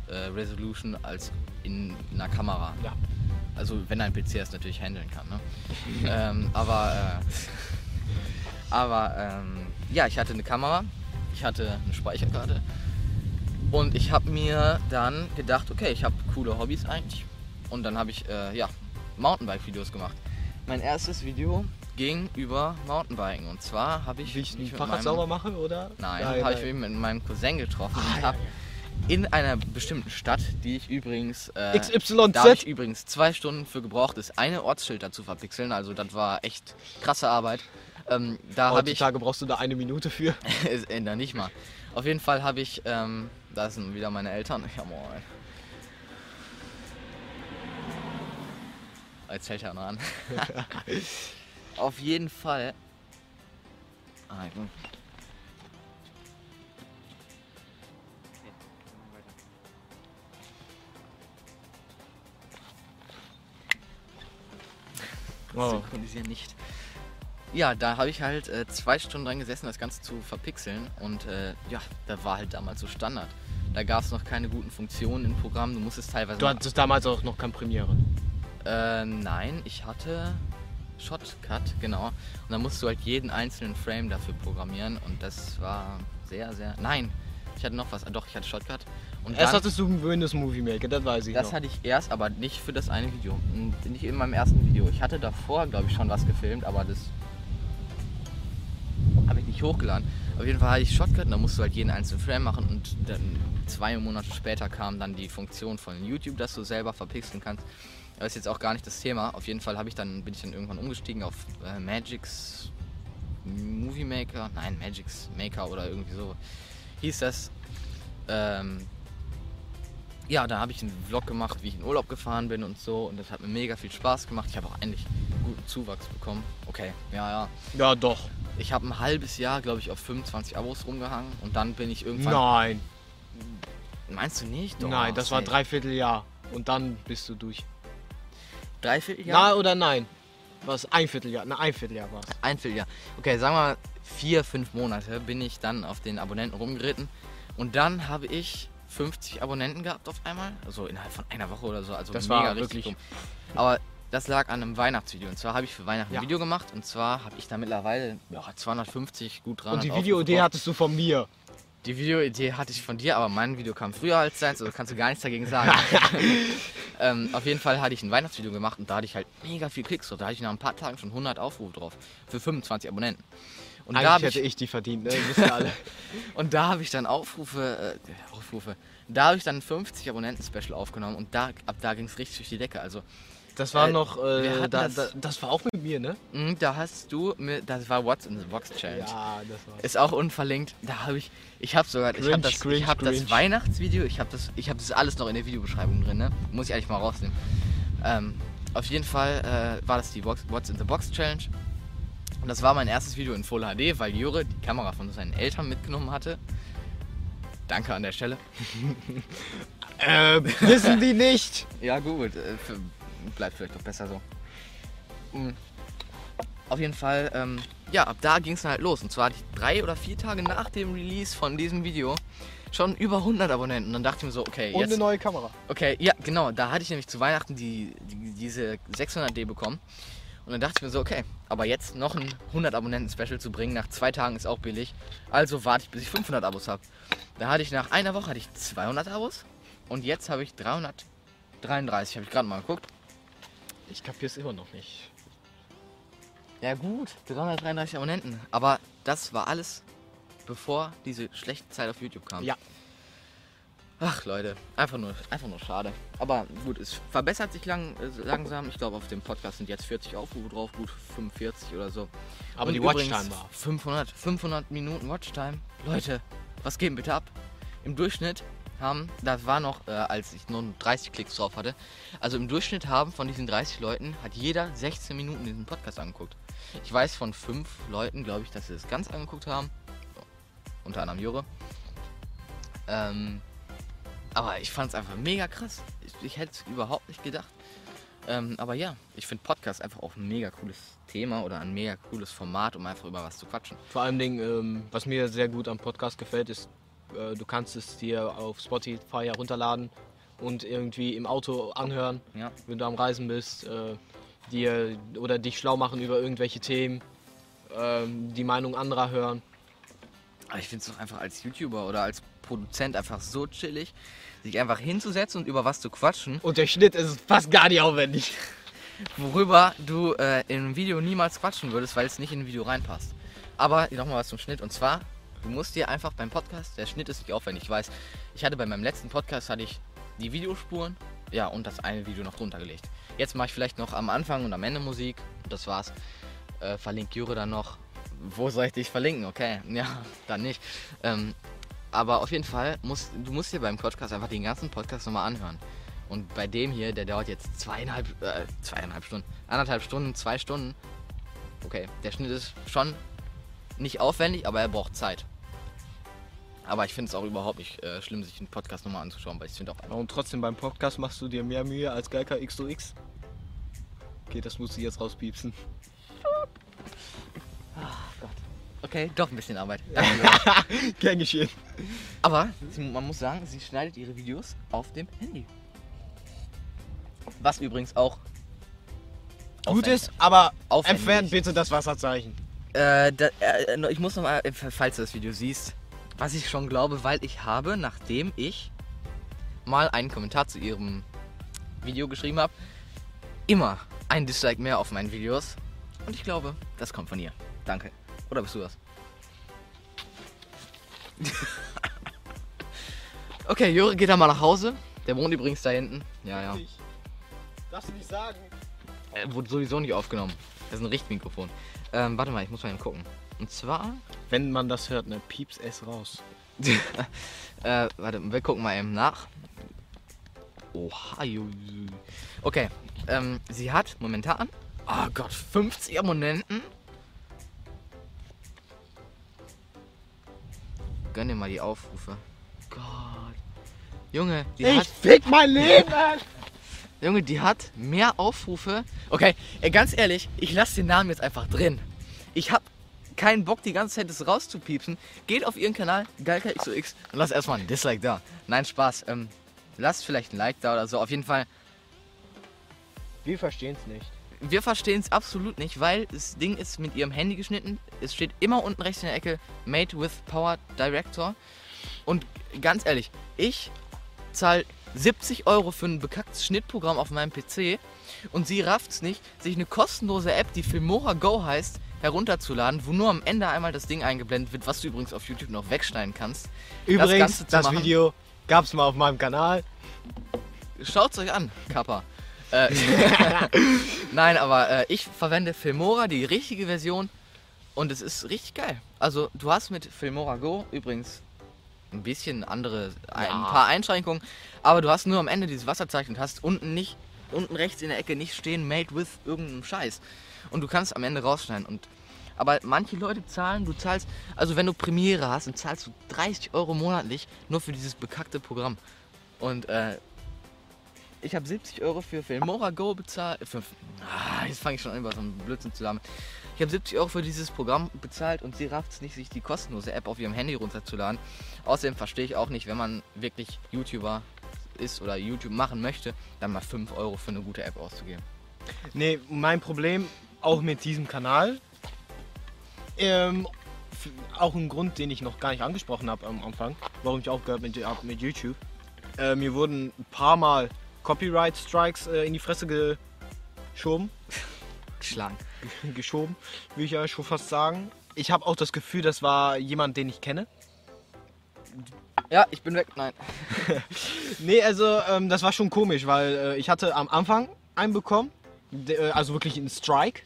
Speaker 1: äh, Resolution als in einer Kamera.
Speaker 2: Ja.
Speaker 1: Also wenn dein PC es natürlich handeln kann, ne? ähm, aber äh, aber ähm, ja, ich hatte eine Kamera, ich hatte eine Speicherkarte und ich habe mir dann gedacht, okay, ich habe coole Hobbys eigentlich und dann habe ich äh, ja Mountainbike-Videos gemacht. Mein erstes Video ging über Mountainbiken und zwar habe ich
Speaker 2: Wie ich
Speaker 1: mit
Speaker 2: Fahrrad
Speaker 1: meinem-
Speaker 2: sauber mache, oder?
Speaker 1: Nein, habe ich mich mit meinem Cousin getroffen und habe in einer bestimmten Stadt, die ich übrigens äh,
Speaker 2: XYZ.
Speaker 1: da ich übrigens zwei Stunden für gebraucht, das eine Ortsschilder zu verpixeln. Also das war echt krasse Arbeit. Ähm, da habe ich
Speaker 2: Heutzutage brauchst du da eine Minute für.
Speaker 1: es ändert nicht mal. Auf jeden Fall habe ich, ähm, da sind wieder meine Eltern. Ja moin. Jetzt hält er noch an. Auf jeden Fall. Ah, ich bin-
Speaker 2: Oh.
Speaker 1: synchronisieren nicht. Ja, da habe ich halt äh, zwei Stunden dran gesessen, das Ganze zu verpixeln. Und äh, ja, da war halt damals so Standard. Da gab es noch keine guten Funktionen im Programm. Du musstest teilweise.
Speaker 2: Du hattest damals auch noch kein Premiere.
Speaker 1: äh, nein, ich hatte Shotcut, genau. Und dann musst du halt jeden einzelnen Frame dafür programmieren. Und das war sehr, sehr. Nein, ich hatte noch was. Ah, Doch, ich hatte Shotcut. Und
Speaker 2: Erst
Speaker 1: dann-
Speaker 2: hattest du ein Windows Movie Maker, das weiß ich
Speaker 1: das
Speaker 2: noch.
Speaker 1: hatte ich erst, aber nicht für das eine Video. Nicht in meinem ersten Video. Ich hatte davor, glaube ich, schon was gefilmt, aber das habe ich nicht hochgeladen. Auf jeden Fall hatte ich Shotcut und da musst du halt jeden einzelnen Frame machen und dann zwei Monate später kam dann die Funktion von YouTube, dass du selber verpixeln kannst. Das ist jetzt auch gar nicht das Thema. Auf jeden Fall ich dann, bin ich dann irgendwann umgestiegen auf äh, Magix Movie Maker. Nein, Magix Maker oder irgendwie so hieß das. Ähm, ja, da habe ich einen Vlog gemacht, wie ich in Urlaub gefahren bin und so. Und das hat mir mega viel Spaß gemacht. Ich habe auch eigentlich guten Zuwachs bekommen. Okay, ja, ja.
Speaker 2: Ja, doch.
Speaker 1: Ich habe ein halbes Jahr, glaube ich, auf 25 Abos rumgehangen. Und dann bin ich irgendwann.
Speaker 2: Nein.
Speaker 1: Meinst du nicht? Doch,
Speaker 2: Nein, das war dreiviertel Jahr. Und dann bist du durch.
Speaker 1: Dreivierteljahr?
Speaker 2: Na oder nein? Was? Ein Vierteljahr? Na, ein Vierteljahr war es.
Speaker 1: Ein Vierteljahr. Okay, sagen wir mal vier, fünf Monate bin ich dann auf den Abonnenten rumgeritten. Und dann habe ich 50 Abonnenten gehabt auf einmal. Also innerhalb von einer Woche oder so. Also
Speaker 2: Das
Speaker 1: mega
Speaker 2: war
Speaker 1: richtig
Speaker 2: wirklich-
Speaker 1: dumm. Aber das lag an einem Weihnachtsvideo. Und zwar habe ich für Weihnachten
Speaker 2: Ja.
Speaker 1: ein Video gemacht. Und zwar habe ich da mittlerweile ja, 250, gut 300
Speaker 2: Und die Videoidee hattest du von mir.
Speaker 1: Die Videoidee hatte ich von dir, aber mein Video kam früher als deins, also kannst du gar nichts dagegen sagen. ähm, auf jeden Fall hatte ich ein Weihnachtsvideo gemacht und da hatte ich halt mega viel Klicks drauf. Da hatte ich nach ein paar Tagen schon 100 Aufrufe drauf. Für 25 Abonnenten. Und da
Speaker 2: Eigentlich
Speaker 1: habe
Speaker 2: hätte
Speaker 1: ich,
Speaker 2: ich die verdient, ne?
Speaker 1: Und da habe ich dann Aufrufe, äh, Aufrufe, da habe ich dann ein 50 Abonnenten-Special aufgenommen und da, ab da ging es richtig durch die Decke. Also
Speaker 2: Das war
Speaker 1: Äh,
Speaker 2: noch, äh, da,
Speaker 1: das-
Speaker 2: da, das war auch mit mir, ne?
Speaker 1: mh, da hast du, mir, das war What's in the Box Challenge.
Speaker 2: Ja, das war.
Speaker 1: Ist auch unverlinkt. Da habe ich, ich habe sogar, ich
Speaker 2: Cringe,
Speaker 1: habe das,
Speaker 2: cringe,
Speaker 1: ich habe das. Weihnachtsvideo, ich habe das, ich habe das alles noch in der Videobeschreibung drin, ne? Muss ich eigentlich mal rausnehmen. Ähm, auf jeden Fall äh, war das die Box, What's in the Box Challenge. Und das war mein erstes Video in Full HD, weil Jure die Kamera von seinen Eltern mitgenommen hatte. Danke an der Stelle.
Speaker 2: Äh, wissen die nicht?
Speaker 1: Ja, gut. Äh, bleibt vielleicht doch besser so. Mm. Auf jeden Fall, ähm, ja, ab da ging es dann halt los. Und zwar hatte ich drei oder vier Tage nach dem Release von diesem Video schon über 100 Abonnenten. Und dann dachte ich mir so, okay,
Speaker 2: Und eine
Speaker 1: jetzt.
Speaker 2: neue Kamera.
Speaker 1: Okay, ja, genau. Da hatte ich nämlich zu Weihnachten die, die, diese 600D bekommen. Und dann dachte ich mir so, okay, aber jetzt noch ein 100 Abonnenten-Special zu bringen nach zwei Tagen ist auch billig. Also warte ich, bis ich 500 Abos habe. Da hatte ich nach einer Woche hatte ich 200 Abos. Und jetzt habe ich 333, habe ich gerade mal geguckt.
Speaker 2: Ich kapier's immer noch nicht.
Speaker 1: Ja gut, 333 Abonnenten. Aber das war alles, bevor diese schlechte Zeit auf YouTube kam.
Speaker 2: Ja.
Speaker 1: Ach Leute, einfach nur, einfach nur schade. Aber gut, es verbessert sich lang, äh, langsam. Ich glaube, auf dem Podcast sind jetzt 40 Aufrufe drauf, gut 45 oder so.
Speaker 2: Aber
Speaker 1: Und
Speaker 2: die Watchtime war.
Speaker 1: 500, 500 Minuten Watchtime. Leute, was geht denn bitte ab? Im Durchschnitt haben, das war noch, äh, als ich nur 30 Klicks drauf hatte, also im Durchschnitt haben von diesen 30 Leuten, hat jeder 16 Minuten diesen Podcast angeguckt. Ich weiß von fünf Leuten, glaube ich, dass sie das ganz angeguckt haben. unter anderem Jure. Ähm, aber ich fand es einfach mega krass. Ich, ich hätte es überhaupt nicht gedacht. Ähm, aber ja, ich finde Podcast einfach auch ein mega cooles Thema oder ein mega cooles Format, um einfach über was zu quatschen.
Speaker 2: Vor allen Dingen, ähm, was mir sehr gut am Podcast gefällt, ist, äh, du kannst es dir auf Spotify herunterladen und irgendwie im Auto anhören,
Speaker 1: Ja.
Speaker 2: wenn du am Reisen bist, äh, dir oder dich schlau machen über irgendwelche Themen, ähm, die Meinung anderer hören.
Speaker 1: Aber ich finde es doch einfach als YouTuber oder als Produzent einfach so chillig, sich einfach hinzusetzen und über was zu quatschen,
Speaker 2: Und der Schnitt ist fast gar nicht aufwendig.
Speaker 1: worüber du äh, in einem Video niemals quatschen würdest, weil es nicht in ein Video reinpasst. Aber nochmal was zum Schnitt und zwar, du musst dir einfach beim Podcast, der Schnitt ist nicht aufwendig. Ich weiß, ich hatte bei meinem letzten Podcast hatte ich die Videospuren, ja und das eine Video noch drunter gelegt. Jetzt mache ich vielleicht noch am Anfang und am Ende Musik und das war's. Äh, verlinkt Jure dann noch. Wo soll ich dich verlinken? Okay, ja, dann nicht. Ähm, aber auf jeden Fall, musst, du musst dir beim Podcast einfach den ganzen Podcast nochmal anhören. Und bei dem hier, der dauert jetzt zweieinhalb, äh, zweieinhalb Stunden, anderthalb Stunden, zwei Stunden. Okay, der Schnitt ist schon nicht aufwendig, aber er braucht Zeit. Aber ich finde es auch überhaupt nicht äh, schlimm, sich einen Podcast nochmal anzuschauen, weil ich finde auch
Speaker 2: Und trotzdem beim Podcast machst du dir mehr Mühe als Geiker XOX. Okay, das musst du jetzt rauspiepsen.
Speaker 1: Okay, doch ein bisschen Arbeit.
Speaker 2: Gern geschehen.
Speaker 1: Aber sie, man muss sagen, sie schneidet ihre Videos auf dem Handy. Was übrigens auch
Speaker 2: Gut ist, aber entfernt bitte das Wasserzeichen.
Speaker 1: Äh, da, äh, ich muss noch mal, äh, falls du das Video siehst, was ich schon glaube, weil ich habe, nachdem ich mal einen Kommentar zu ihrem Video geschrieben habe, immer ein Dislike mehr auf meinen Videos. Und ich glaube, das kommt von ihr. Danke. Oder bist du das? okay, Jure geht dann mal nach Hause. Der wohnt übrigens da hinten. Ja, ja.
Speaker 2: Darfst du nicht sagen?
Speaker 1: Äh, wurde sowieso nicht aufgenommen. Das ist ein Richtmikrofon. Ähm, warte mal, ich muss mal eben gucken. Und zwar
Speaker 2: Wenn man das hört, ne, pieps es raus.
Speaker 1: äh, warte, wir gucken mal eben nach. Oha, Okay, ähm, sie hat momentan, oh Gott, 50 Abonnenten. Gönn dir mal die Aufrufe. Gott. Junge, die
Speaker 2: Ich
Speaker 1: hat,
Speaker 2: fick mein Leben!
Speaker 1: Junge, die hat mehr Aufrufe. Okay, ey, ganz ehrlich, ich lasse den Namen jetzt einfach drin. Ich hab keinen Bock, die ganze Zeit das rauszupiepsen. Geht auf ihren Kanal, Galka XOX, und lasst erstmal ein Dislike da. Nein, Spaß. Ähm, lasst vielleicht ein Like da oder so. Auf jeden Fall,
Speaker 2: Wir verstehen's nicht.
Speaker 1: Wir verstehen es absolut nicht, weil das Ding ist mit ihrem Handy geschnitten. Es steht immer unten rechts in der Ecke Made with Power Director. Und ganz ehrlich, ich zahle 70 Euro für ein bekacktes Schnittprogramm auf meinem PC und sie rafft's nicht, sich eine kostenlose App, die Filmora Go heißt, herunterzuladen, wo nur am Ende einmal das Ding eingeblendet wird, was du übrigens auf YouTube noch wegschneiden kannst.
Speaker 2: Übrigens, das,
Speaker 1: machen.
Speaker 2: Video gab's mal auf meinem Kanal.
Speaker 1: Schaut's euch an, Kappa. Äh, Nein, aber äh, ich verwende Filmora, die richtige Version. Und es ist richtig geil. Also, du hast mit Filmora Go übrigens ein bisschen andere, ein
Speaker 2: Ja.
Speaker 1: paar Einschränkungen. Aber du hast nur am Ende dieses Wasserzeichen und hast unten nicht, unten rechts in der Ecke nicht stehen, made with irgendeinem Scheiß. Und du kannst am Ende rausschneiden. Und, aber manche Leute zahlen, du zahlst, also wenn du Premiere hast, dann zahlst du 30 Euro monatlich nur für dieses bekackte Programm. Und äh, ich habe 70 Euro für Filmora Go bezahlt. Für, ah, jetzt fange ich schon an, über so Blödsinn zu labern. Ich habe 70 Euro für dieses Programm bezahlt und sie rafft es nicht, sich die kostenlose App auf ihrem Handy runterzuladen. Außerdem verstehe ich auch nicht, wenn man wirklich YouTuber ist oder YouTube machen möchte, dann mal 5 Euro für eine gute App auszugeben.
Speaker 2: Nee, mein Problem auch mit diesem Kanal. Ähm, auch ein Grund, den ich noch gar nicht angesprochen habe am Anfang, warum ich aufgehört mit, hab mit YouTube. Äh, mir wurden ein paar Mal Copyright Strikes äh, in die Fresse geschoben.
Speaker 1: Geschlagen.
Speaker 2: geschoben, würde ich ja schon fast sagen. Ich habe auch das Gefühl, das war jemand, den ich kenne.
Speaker 1: Ja, ich bin weg. Nein.
Speaker 2: Nee, also ähm, das war schon komisch, weil äh, ich hatte am Anfang einen bekommen, äh, also wirklich einen Strike.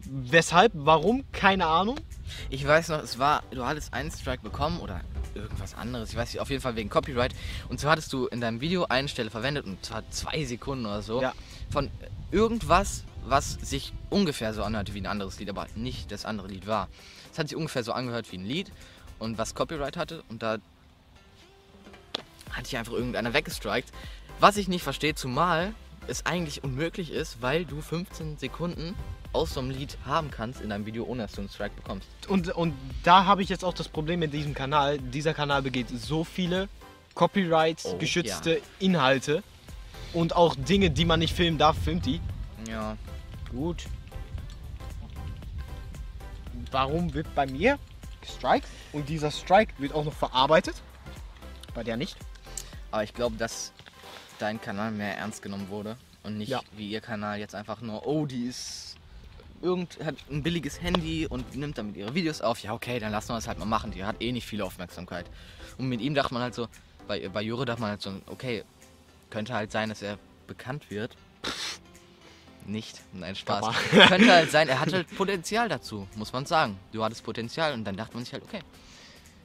Speaker 2: Weshalb, warum, keine Ahnung.
Speaker 1: Ich weiß noch, es war, du hattest einen Strike bekommen oder irgendwas anderes. Ich weiß nicht, auf jeden Fall wegen Copyright. Und zwar hattest du in deinem Video eine Stelle verwendet und zwar zwei Sekunden oder so
Speaker 2: Ja.
Speaker 1: von irgendwas, was sich ungefähr so anhörte wie ein anderes Lied, aber nicht das andere Lied war. Es hat sich ungefähr so angehört wie ein Lied und was Copyright hatte und da hat ich einfach irgendeiner weggestrikt. Was ich nicht verstehe, zumal es eigentlich unmöglich ist, weil du 15 Sekunden aus so einem Lied haben kannst in deinem Video, ohne dass du einen Strike bekommst.
Speaker 2: Und, und da habe ich jetzt auch das Problem mit diesem Kanal. Dieser Kanal begeht so viele Copyright-geschützte Inhalte und auch Dinge, die man nicht filmen darf, filmt die.
Speaker 1: Ja.
Speaker 2: Gut. Warum wird bei mir gestrikt und dieser Strike wird auch noch verarbeitet? Bei der nicht.
Speaker 1: Aber ich glaube, dass dein Kanal mehr ernst genommen wurde und nicht
Speaker 2: Ja.
Speaker 1: wie ihr Kanal jetzt einfach nur, oh, die ist irgend hat ein billiges Handy und nimmt damit ihre Videos auf. Ja, okay, dann lassen wir das halt mal machen. Die hat eh nicht viel Aufmerksamkeit. Und mit ihm dachte man halt so, bei, bei Jure dachte man halt so, okay, könnte halt sein, dass er bekannt wird. Nicht, nein, Spaß. Könnte halt sein, er hat halt Potenzial dazu, muss man sagen. Du hattest Potenzial und dann dachte man sich halt, okay,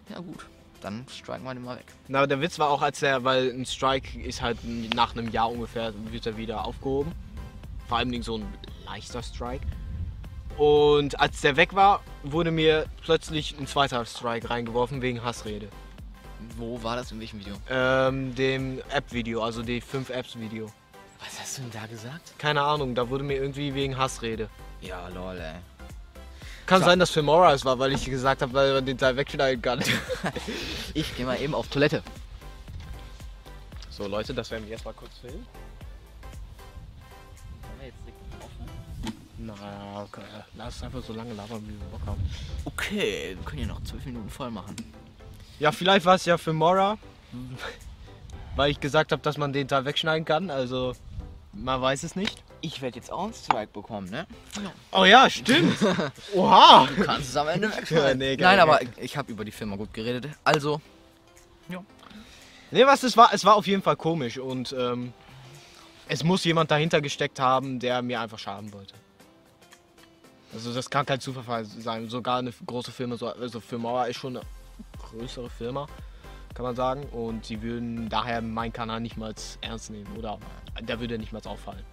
Speaker 1: ja gut, dann striken wir den mal weg.
Speaker 2: Na, der Witz war auch, als er, weil ein Strike ist halt nach einem Jahr ungefähr, wird er wieder aufgehoben. Vor allem so ein leichter Strike. Und als der weg war, wurde mir plötzlich ein zweiter Strike reingeworfen wegen Hassrede.
Speaker 1: Wo war das, in welchem Video?
Speaker 2: Ähm, dem App-Video, also die 5 Apps-Video.
Speaker 1: Was hast du denn da gesagt?
Speaker 2: Keine Ahnung, da wurde mir irgendwie wegen Hassrede.
Speaker 1: Ja, lol, ey.
Speaker 2: Kann
Speaker 1: So.
Speaker 2: sein, dass Filmora es war, weil ich gesagt habe, weil man den Teil wegschneiden kann.
Speaker 1: Ich gehe mal eben auf Toilette.
Speaker 2: so Leute, das werden wir jetzt mal kurz filmen. Na, okay. lass es einfach so lange labern, wie wir Bock haben.
Speaker 1: Okay, wir können hier noch zwölf Minuten voll machen.
Speaker 2: Ja, vielleicht war es ja für Mora, weil ich gesagt habe, dass man den Teil wegschneiden kann. Also, man weiß es nicht.
Speaker 1: Ich werde jetzt auch einen Strike bekommen, ne?
Speaker 2: Oh ja, stimmt. Oha.
Speaker 1: Du kannst es am Ende
Speaker 2: Ja,
Speaker 1: wegschneiden.
Speaker 2: nee, geil,
Speaker 1: Nein, aber ich habe über die Firma gut geredet. Also,
Speaker 2: Nee, was es war, es war auf jeden Fall komisch und ähm, es muss jemand dahinter gesteckt haben, der mir einfach schaden wollte. Also das kann kein Zufall sein. Sogar eine große Firma, so, also Firma ist schon eine größere Firma, kann man sagen. Und sie würden daher meinen Kanal nicht mal ernst nehmen oder der würde nicht mal auffallen.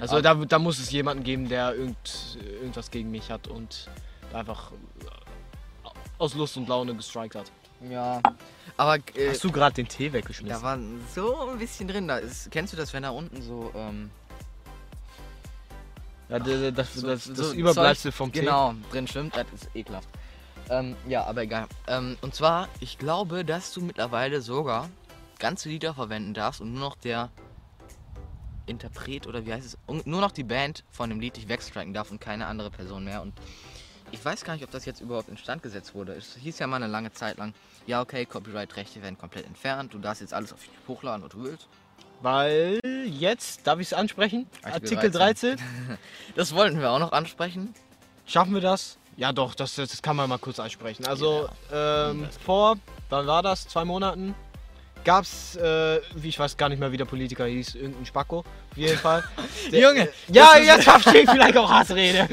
Speaker 2: Also
Speaker 1: Aber-
Speaker 2: da, da muss es jemanden geben, der irgend, irgendwas gegen mich hat und einfach äh, aus Lust und Laune gestrikt hat.
Speaker 1: ja. Aber äh,
Speaker 2: Hast du gerade den Tee weggeschmissen?
Speaker 1: da war so ein bisschen drin. Da ist, kennst du das, wenn da unten so. Ähm,
Speaker 2: Ja, das, das,
Speaker 1: so-
Speaker 2: das, das
Speaker 1: so
Speaker 2: Überbleibsel vom Tee.
Speaker 1: Genau, drin schwimmt. Das ist ekelhaft. Ähm, ja, aber egal. Ähm, und zwar, ich glaube, dass du mittlerweile sogar ganze Lieder verwenden darfst und nur noch der Interpret oder wie heißt es, nur noch die Band von dem Lied dich wegstriken darf und keine andere Person mehr. Und ich weiß gar nicht, ob das jetzt überhaupt instand gesetzt wurde. Es hieß ja mal eine lange Zeit lang, ja okay, Copyright-Rechte werden komplett entfernt, du darfst jetzt alles auf YouTube hochladen, was du willst.
Speaker 2: Weil jetzt, darf ich es ansprechen?
Speaker 1: Artikel
Speaker 2: Artikel 13.
Speaker 1: Das wollten wir auch noch ansprechen.
Speaker 2: Schaffen wir das? Ja doch, das, das kann man mal kurz ansprechen. Also ähm, vor, wann war das? Zwei Monaten? Gab es, äh, wie ich weiß gar nicht mehr, wie der Politiker hieß, irgendein Spacko, auf jeden Fall. Der-
Speaker 1: Junge,
Speaker 2: Ja,
Speaker 1: das ist-
Speaker 2: jetzt verstehe ich vielleicht auch Hassrede.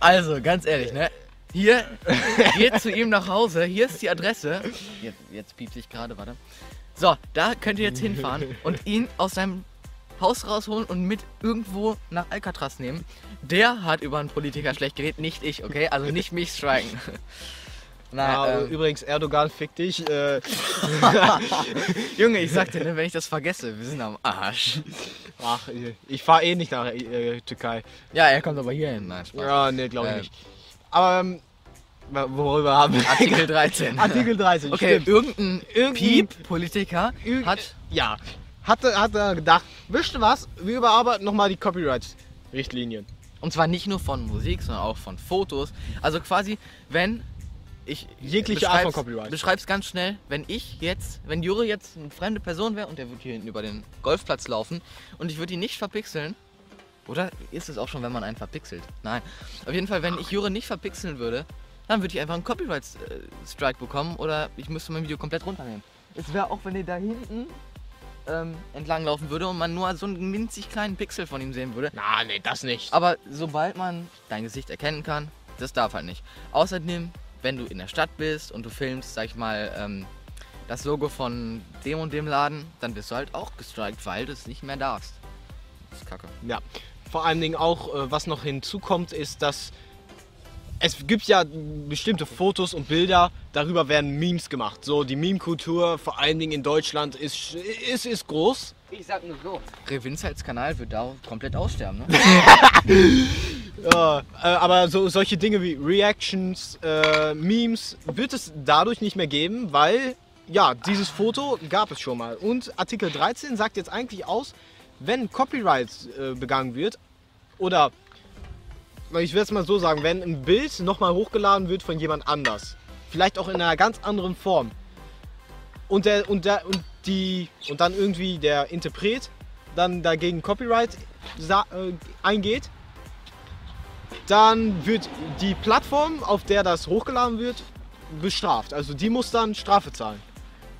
Speaker 1: Also, ganz ehrlich, ne? Hier, geht zu ihm nach Hause, hier ist die Adresse. Jetzt, jetzt piept sich gerade, warte. So, da könnt ihr jetzt hinfahren und ihn aus seinem Haus rausholen und mit irgendwo nach Alcatraz nehmen. Der hat über einen Politiker schlecht geredet, nicht ich, okay? Also nicht mich.
Speaker 2: Ah,
Speaker 1: Na, ähm,
Speaker 2: übrigens, Erdogan fick dich. Äh,
Speaker 1: Junge, ich sag dir, ne, wenn ich das vergesse, wir sind am Arsch.
Speaker 2: ach, ich fahre eh nicht nach äh, Türkei.
Speaker 1: Ja, er kommt aber hier hin. Nein, Spaß.
Speaker 2: Ja, nee, glaube ich
Speaker 1: Ähm.
Speaker 2: nicht. Aber ähm, worüber haben wir?
Speaker 1: Artikel 13.
Speaker 2: Artikel 13,
Speaker 1: Okay,
Speaker 2: stimmt.
Speaker 1: irgendein
Speaker 2: Irgendein-
Speaker 1: Piep-Politiker
Speaker 2: Irg-
Speaker 1: hat
Speaker 2: Ja, hatte, hat er gedacht, wisst ihr was, wir überarbeiten nochmal die Copyright-Richtlinien.
Speaker 1: Und zwar nicht nur von Musik, sondern auch von Fotos. Also quasi, wenn ich.
Speaker 2: Jegliche Art von Copyright.
Speaker 1: Beschreib's ganz schnell, wenn ich jetzt, wenn Jure jetzt eine fremde Person wäre und der würde hier hinten über den Golfplatz laufen und ich würde ihn nicht verpixeln. Oder ist es auch schon, wenn man einen verpixelt? Nein. Auf jeden Fall, wenn ich Jure nicht verpixeln würde, dann würde ich einfach einen Copyright-Strike bekommen oder ich müsste mein Video komplett runternehmen. Es wäre auch, wenn ihr da hinten ähm, entlang laufen würde und man nur so einen minzig kleinen Pixel von ihm sehen würde,
Speaker 2: Na, nee, das nicht.
Speaker 1: aber sobald man dein Gesicht erkennen kann, das darf halt nicht. Außerdem, wenn du in der Stadt bist und du filmst, sag ich mal, ähm, das Logo von dem und dem Laden, dann wirst du halt auch gestrikt, weil du es nicht mehr darfst. Das ist kacke.
Speaker 2: Ja, vor allen Dingen auch, äh, was noch hinzukommt, ist, dass es gibt ja bestimmte Fotos und Bilder, darüber werden Memes gemacht. So, die Meme-Kultur, vor allen Dingen in Deutschland, ist, ist, ist groß.
Speaker 3: Ich sag nur so.
Speaker 1: Revinzals Kanal wird da komplett aussterben, ne?
Speaker 2: Ja, äh, aber so, solche Dinge wie Reactions, äh, Memes wird es dadurch nicht mehr geben, weil ja, dieses Foto gab es schon mal. Und Artikel 13 sagt jetzt eigentlich aus, wenn Copyright äh, begangen wird oder ich werde es mal so sagen, wenn ein Bild nochmal hochgeladen wird von jemand anders, vielleicht auch in einer ganz anderen Form und der und der und die und dann irgendwie der Interpret dann dagegen Copyright äh, eingeht, dann wird die Plattform, auf der das hochgeladen wird, bestraft. Also die muss dann Strafe zahlen.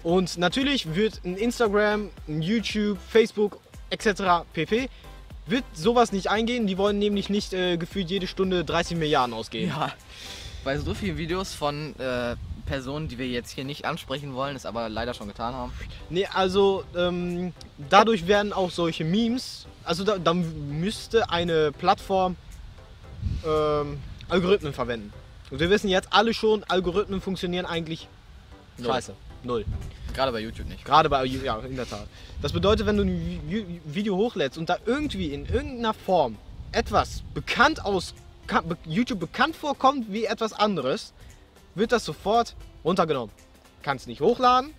Speaker 2: Und natürlich wird ein Instagram, ein YouTube, Facebook etc. pp. Wird sowas nicht eingehen. Die wollen nämlich nicht äh, gefühlt jede Stunde 30 Milliarden ausgeben.
Speaker 1: Ja. Bei so vielen Videos von äh, Personen, die wir jetzt hier nicht ansprechen wollen, es aber leider schon getan haben.
Speaker 2: Nee, also ähm, dadurch werden auch solche Memes, also da, da müsste eine Plattform ähm, Algorithmen verwenden. Und wir wissen jetzt alle schon, Algorithmen funktionieren eigentlich
Speaker 1: Null.
Speaker 2: scheiße. Null.
Speaker 1: Gerade bei YouTube nicht.
Speaker 2: Gerade bei, ja, in der Tat. Das bedeutet, wenn du ein Vi- Video hochlädst und da irgendwie in irgendeiner Form etwas bekannt aus YouTube bekannt vorkommt wie etwas anderes, wird das sofort runtergenommen. Kannst nicht hochladen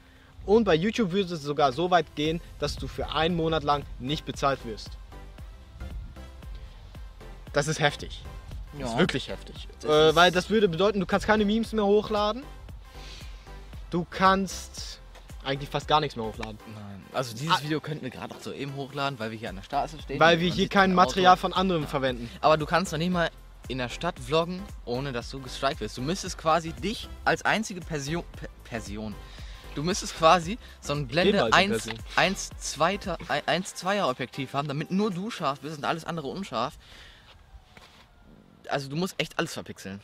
Speaker 2: und bei YouTube würde es sogar so weit gehen, dass du für einen Monat lang nicht bezahlt wirst. Das ist heftig. Das ist wirklich heftig.
Speaker 1: Das
Speaker 2: Äh, weil das würde bedeuten, du kannst keine Memes mehr hochladen. Du kannst eigentlich fast gar nichts mehr hochladen.
Speaker 1: Nein. Also dieses
Speaker 2: Ah.
Speaker 1: Video könnten wir gerade auch so eben hochladen, weil wir hier an der Straße stehen.
Speaker 2: Weil wir hier kein
Speaker 1: ein
Speaker 2: Material
Speaker 1: Auto.
Speaker 2: von anderen verwenden.
Speaker 1: Aber du kannst noch nicht mal in der Stadt vloggen, ohne dass du gestrikt wirst. Du müsstest quasi dich als einzige Person. Pe Person. Du müsstest quasi so ein Blende
Speaker 2: Ebenfalls eine
Speaker 1: 1,
Speaker 2: Person.
Speaker 1: 1, 2, 1 2er Objektiv haben, damit nur du scharf bist und alles andere unscharf. Also du musst echt alles verpixeln.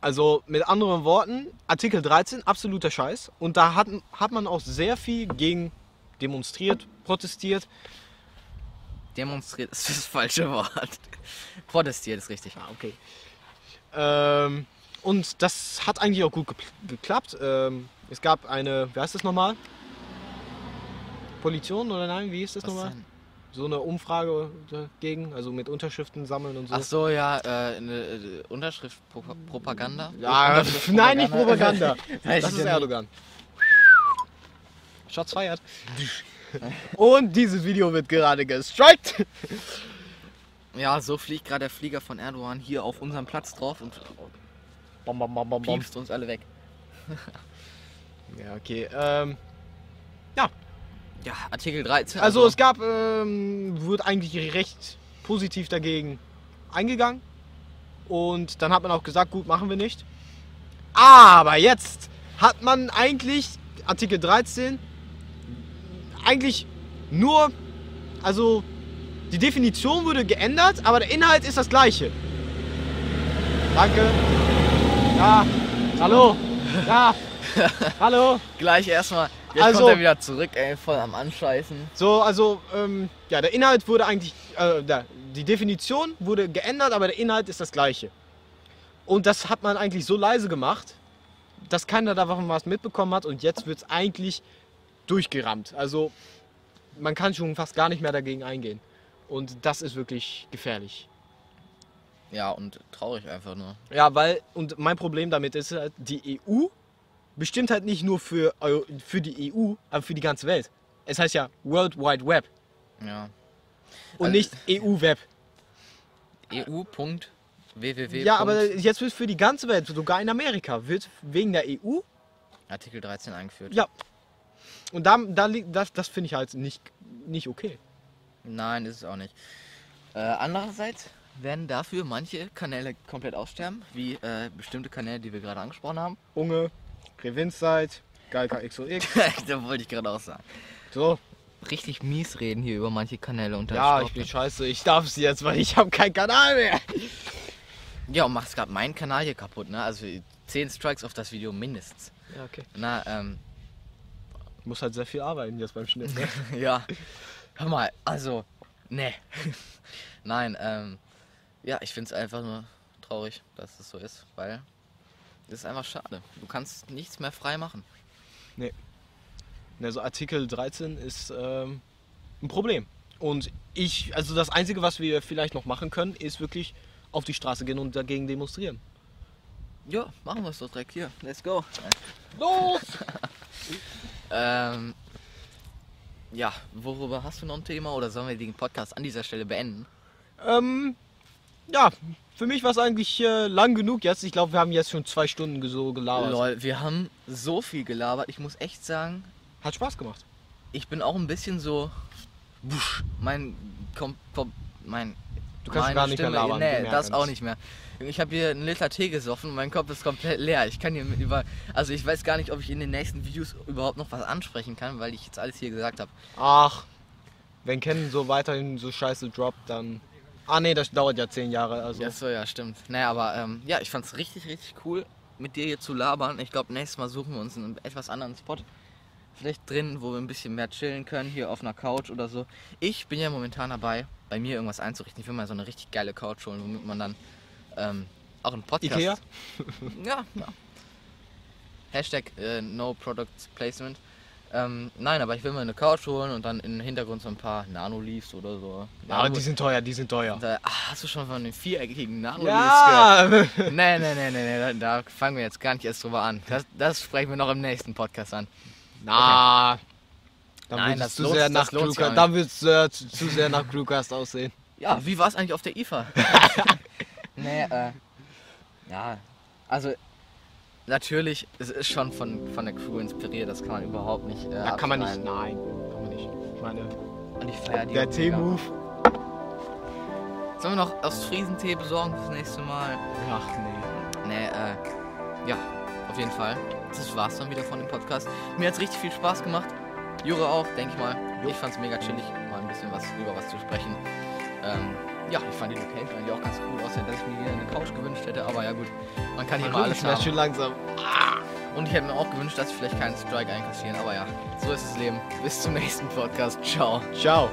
Speaker 2: Also mit anderen Worten, Artikel 13, absoluter Scheiß. Und da hat, hat man auch sehr viel gegen demonstriert, protestiert.
Speaker 1: Demonstriert ist das falsche Wort. Protestiert ist richtig.
Speaker 2: Ah, okay. Ähm, und das hat eigentlich auch gut geklappt. Ähm, es gab eine, wie heißt das nochmal? Polition oder nein, wie ist das
Speaker 1: Was
Speaker 2: nochmal?
Speaker 1: denn?
Speaker 2: So eine Umfrage dagegen, also mit Unterschriften sammeln und so.
Speaker 1: Ach so, ja, äh, eine äh, Unterschriftpropaganda.
Speaker 2: Ja, nein, nicht Propaganda. Das ist. Erdogan. Shots feiert. Und dieses Video wird gerade gestrikt.
Speaker 1: Ja, so fliegt gerade der Flieger von Erdogan hier auf unserem Platz drauf und
Speaker 2: bom, bom, bom, bom.
Speaker 1: piepst uns alle weg.
Speaker 2: Ja, okay. Ähm,
Speaker 1: Ja, Artikel 13.
Speaker 2: also es gab, ähm, wurde eigentlich recht positiv dagegen eingegangen. Und dann hat man auch gesagt, gut, machen wir nicht. Aber jetzt hat man eigentlich Artikel 13 eigentlich nur, also die Definition wurde geändert, aber der Inhalt ist das gleiche. Danke. Ja, hallo. Ja, hallo.
Speaker 1: gleich erstmal. Jetzt
Speaker 2: Also-
Speaker 1: kommt er wieder zurück, ey, voll am Anscheißen.
Speaker 2: So, also, ähm, ja, der Inhalt wurde eigentlich, äh, die Definition wurde geändert, aber der Inhalt ist das gleiche. Und das hat man eigentlich so leise gemacht, dass keiner davon was mitbekommen hat und jetzt wird es eigentlich durchgerammt. Also, man kann schon fast gar nicht mehr dagegen eingehen. Und das ist wirklich gefährlich.
Speaker 1: Ja, und traurig einfach nur.
Speaker 2: Ja, weil, und mein Problem damit ist halt, die EU bestimmt halt nicht nur für, für die EU, aber für die ganze Welt. Es heißt ja World Wide Web
Speaker 1: Ja.
Speaker 2: und
Speaker 1: Also-
Speaker 2: nicht EU-Web.
Speaker 1: EU.www.
Speaker 2: Ja, aber jetzt wird für die ganze Welt, sogar in Amerika, wird wegen der EU.
Speaker 1: Artikel 13 eingeführt.
Speaker 2: Ja. Und da, da liegt, das, das finde ich halt nicht, nicht okay.
Speaker 1: Nein, ist es auch nicht. Äh, andererseits werden dafür manche Kanäle komplett aussterben, wie äh, bestimmte Kanäle, die wir gerade angesprochen haben.
Speaker 2: Unge, Revinzeit, Galka XOX.
Speaker 1: da wollte ich gerade auch sagen.
Speaker 2: So,
Speaker 1: Richtig mies reden hier über manche Kanäle unter
Speaker 2: ja, ich bin scheiße. Ich darf es jetzt, weil ich habe keinen Kanal mehr.
Speaker 1: Ja, und machst gerade meinen Kanal hier kaputt, ne? Also 10 Strikes auf das Video mindestens.
Speaker 2: Ja, okay.
Speaker 1: Na, ähm,
Speaker 2: Ich muss halt sehr viel arbeiten jetzt beim Schnitt. Ne?
Speaker 1: ja. Hör mal, also, ne. Nein, ähm, ja, ich find's einfach nur traurig, dass es so ist, weil es ist einfach schade. Du kannst nichts mehr frei machen.
Speaker 2: Also Artikel 13 ist ähm, ein Problem. Und ich, also das Einzige, was wir vielleicht noch machen können, ist wirklich auf die Straße gehen und dagegen demonstrieren.
Speaker 1: Ja, machen wir es doch direkt hier. Let's go.
Speaker 2: Los!
Speaker 1: Ähm, ja, worüber hast du noch ein Thema oder sollen wir den Podcast an dieser Stelle beenden?
Speaker 2: ähm, ja, für mich war es eigentlich äh, lang genug jetzt. Ich glaube, wir haben jetzt schon zwei Stunden so gelabert.
Speaker 1: Lol, wir haben so viel gelabert. Ich muss echt sagen,
Speaker 2: Hat Spaß gemacht.
Speaker 1: ich bin auch ein bisschen so. Wusch, mein. Kom, kom, mein
Speaker 2: Du kannst gar nicht mehr
Speaker 1: Stimme,
Speaker 2: labern. wir
Speaker 1: Nee, das auch nicht mehr. Ich habe hier einen Liter Tee gesoffen und mein Kopf ist komplett leer. Ich kann hier mit über. Also ich weiß gar nicht, ob ich in den nächsten Videos überhaupt noch was ansprechen kann, weil ich jetzt alles hier gesagt habe.
Speaker 2: Ach, wenn Ken so weiterhin so scheiße droppt, dann. Ah nee, das dauert ja zehn Jahre. Also.
Speaker 1: Ja, so, ja, stimmt. Naja, aber ähm, ja, ich fand's richtig, richtig cool, mit dir hier zu labern. Ich glaube, nächstes Mal suchen wir uns einen etwas anderen Spot. Vielleicht drin, wo wir ein bisschen mehr chillen können, hier auf einer Couch oder so. Ich bin ja momentan dabei, bei mir irgendwas einzurichten. Ich will mal so eine richtig geile Couch holen, womit man dann ähm, auch einen Podcast.
Speaker 2: Ikea?
Speaker 1: Ja, ja. Hashtag äh, No Product Placement. Ähm, nein, aber ich will mir eine Couch holen und dann im Hintergrund so ein paar Nano-Leaves oder so.
Speaker 2: Aber die sind teuer, die sind teuer.
Speaker 1: da, ah, hast du schon von den viereckigen Nano-Leaves
Speaker 2: Ja!
Speaker 1: gehört? Nee, nee, nee, nee, nee, da, da fangen wir jetzt gar nicht erst drüber an. Das, das sprechen wir noch im nächsten Podcast an.
Speaker 2: Na. Dann
Speaker 1: Nein, das
Speaker 2: es zu sehr nach Crewcast. Dann wird es äh, zu, zu sehr nach Crewcast aussehen.
Speaker 1: Ja, wie war es eigentlich auf der IFA? nee, äh, ja, also natürlich, es ist schon von, von der Crew inspiriert, das kann man überhaupt nicht. Äh,
Speaker 2: Da kann man nicht. Nein, kann man nicht. Ich meine,
Speaker 1: Und ich feier die
Speaker 2: der. T-Move.
Speaker 1: Sollen wir noch aus Friesentee besorgen fürs nächste Mal?
Speaker 2: Ach nee.
Speaker 1: Nee, äh, ja, auf jeden Fall. Das war's dann wieder von dem Podcast. Mir hat's richtig viel Spaß gemacht. Jure auch, denke ich mal. Ich fand's mega chillig, mal ein bisschen was über was zu sprechen. Ähm, ja, ich fand die Location eigentlich auch ganz cool, außer dass ich mir hier eine Couch gewünscht hätte. Aber ja gut, man kann hier mal alles haben.
Speaker 2: schon langsam.
Speaker 1: Und ich hätte mir auch gewünscht, dass ich vielleicht keinen Strike einkassieren. Aber ja, so ist das Leben. Bis zum nächsten Podcast. Ciao.
Speaker 2: Ciao.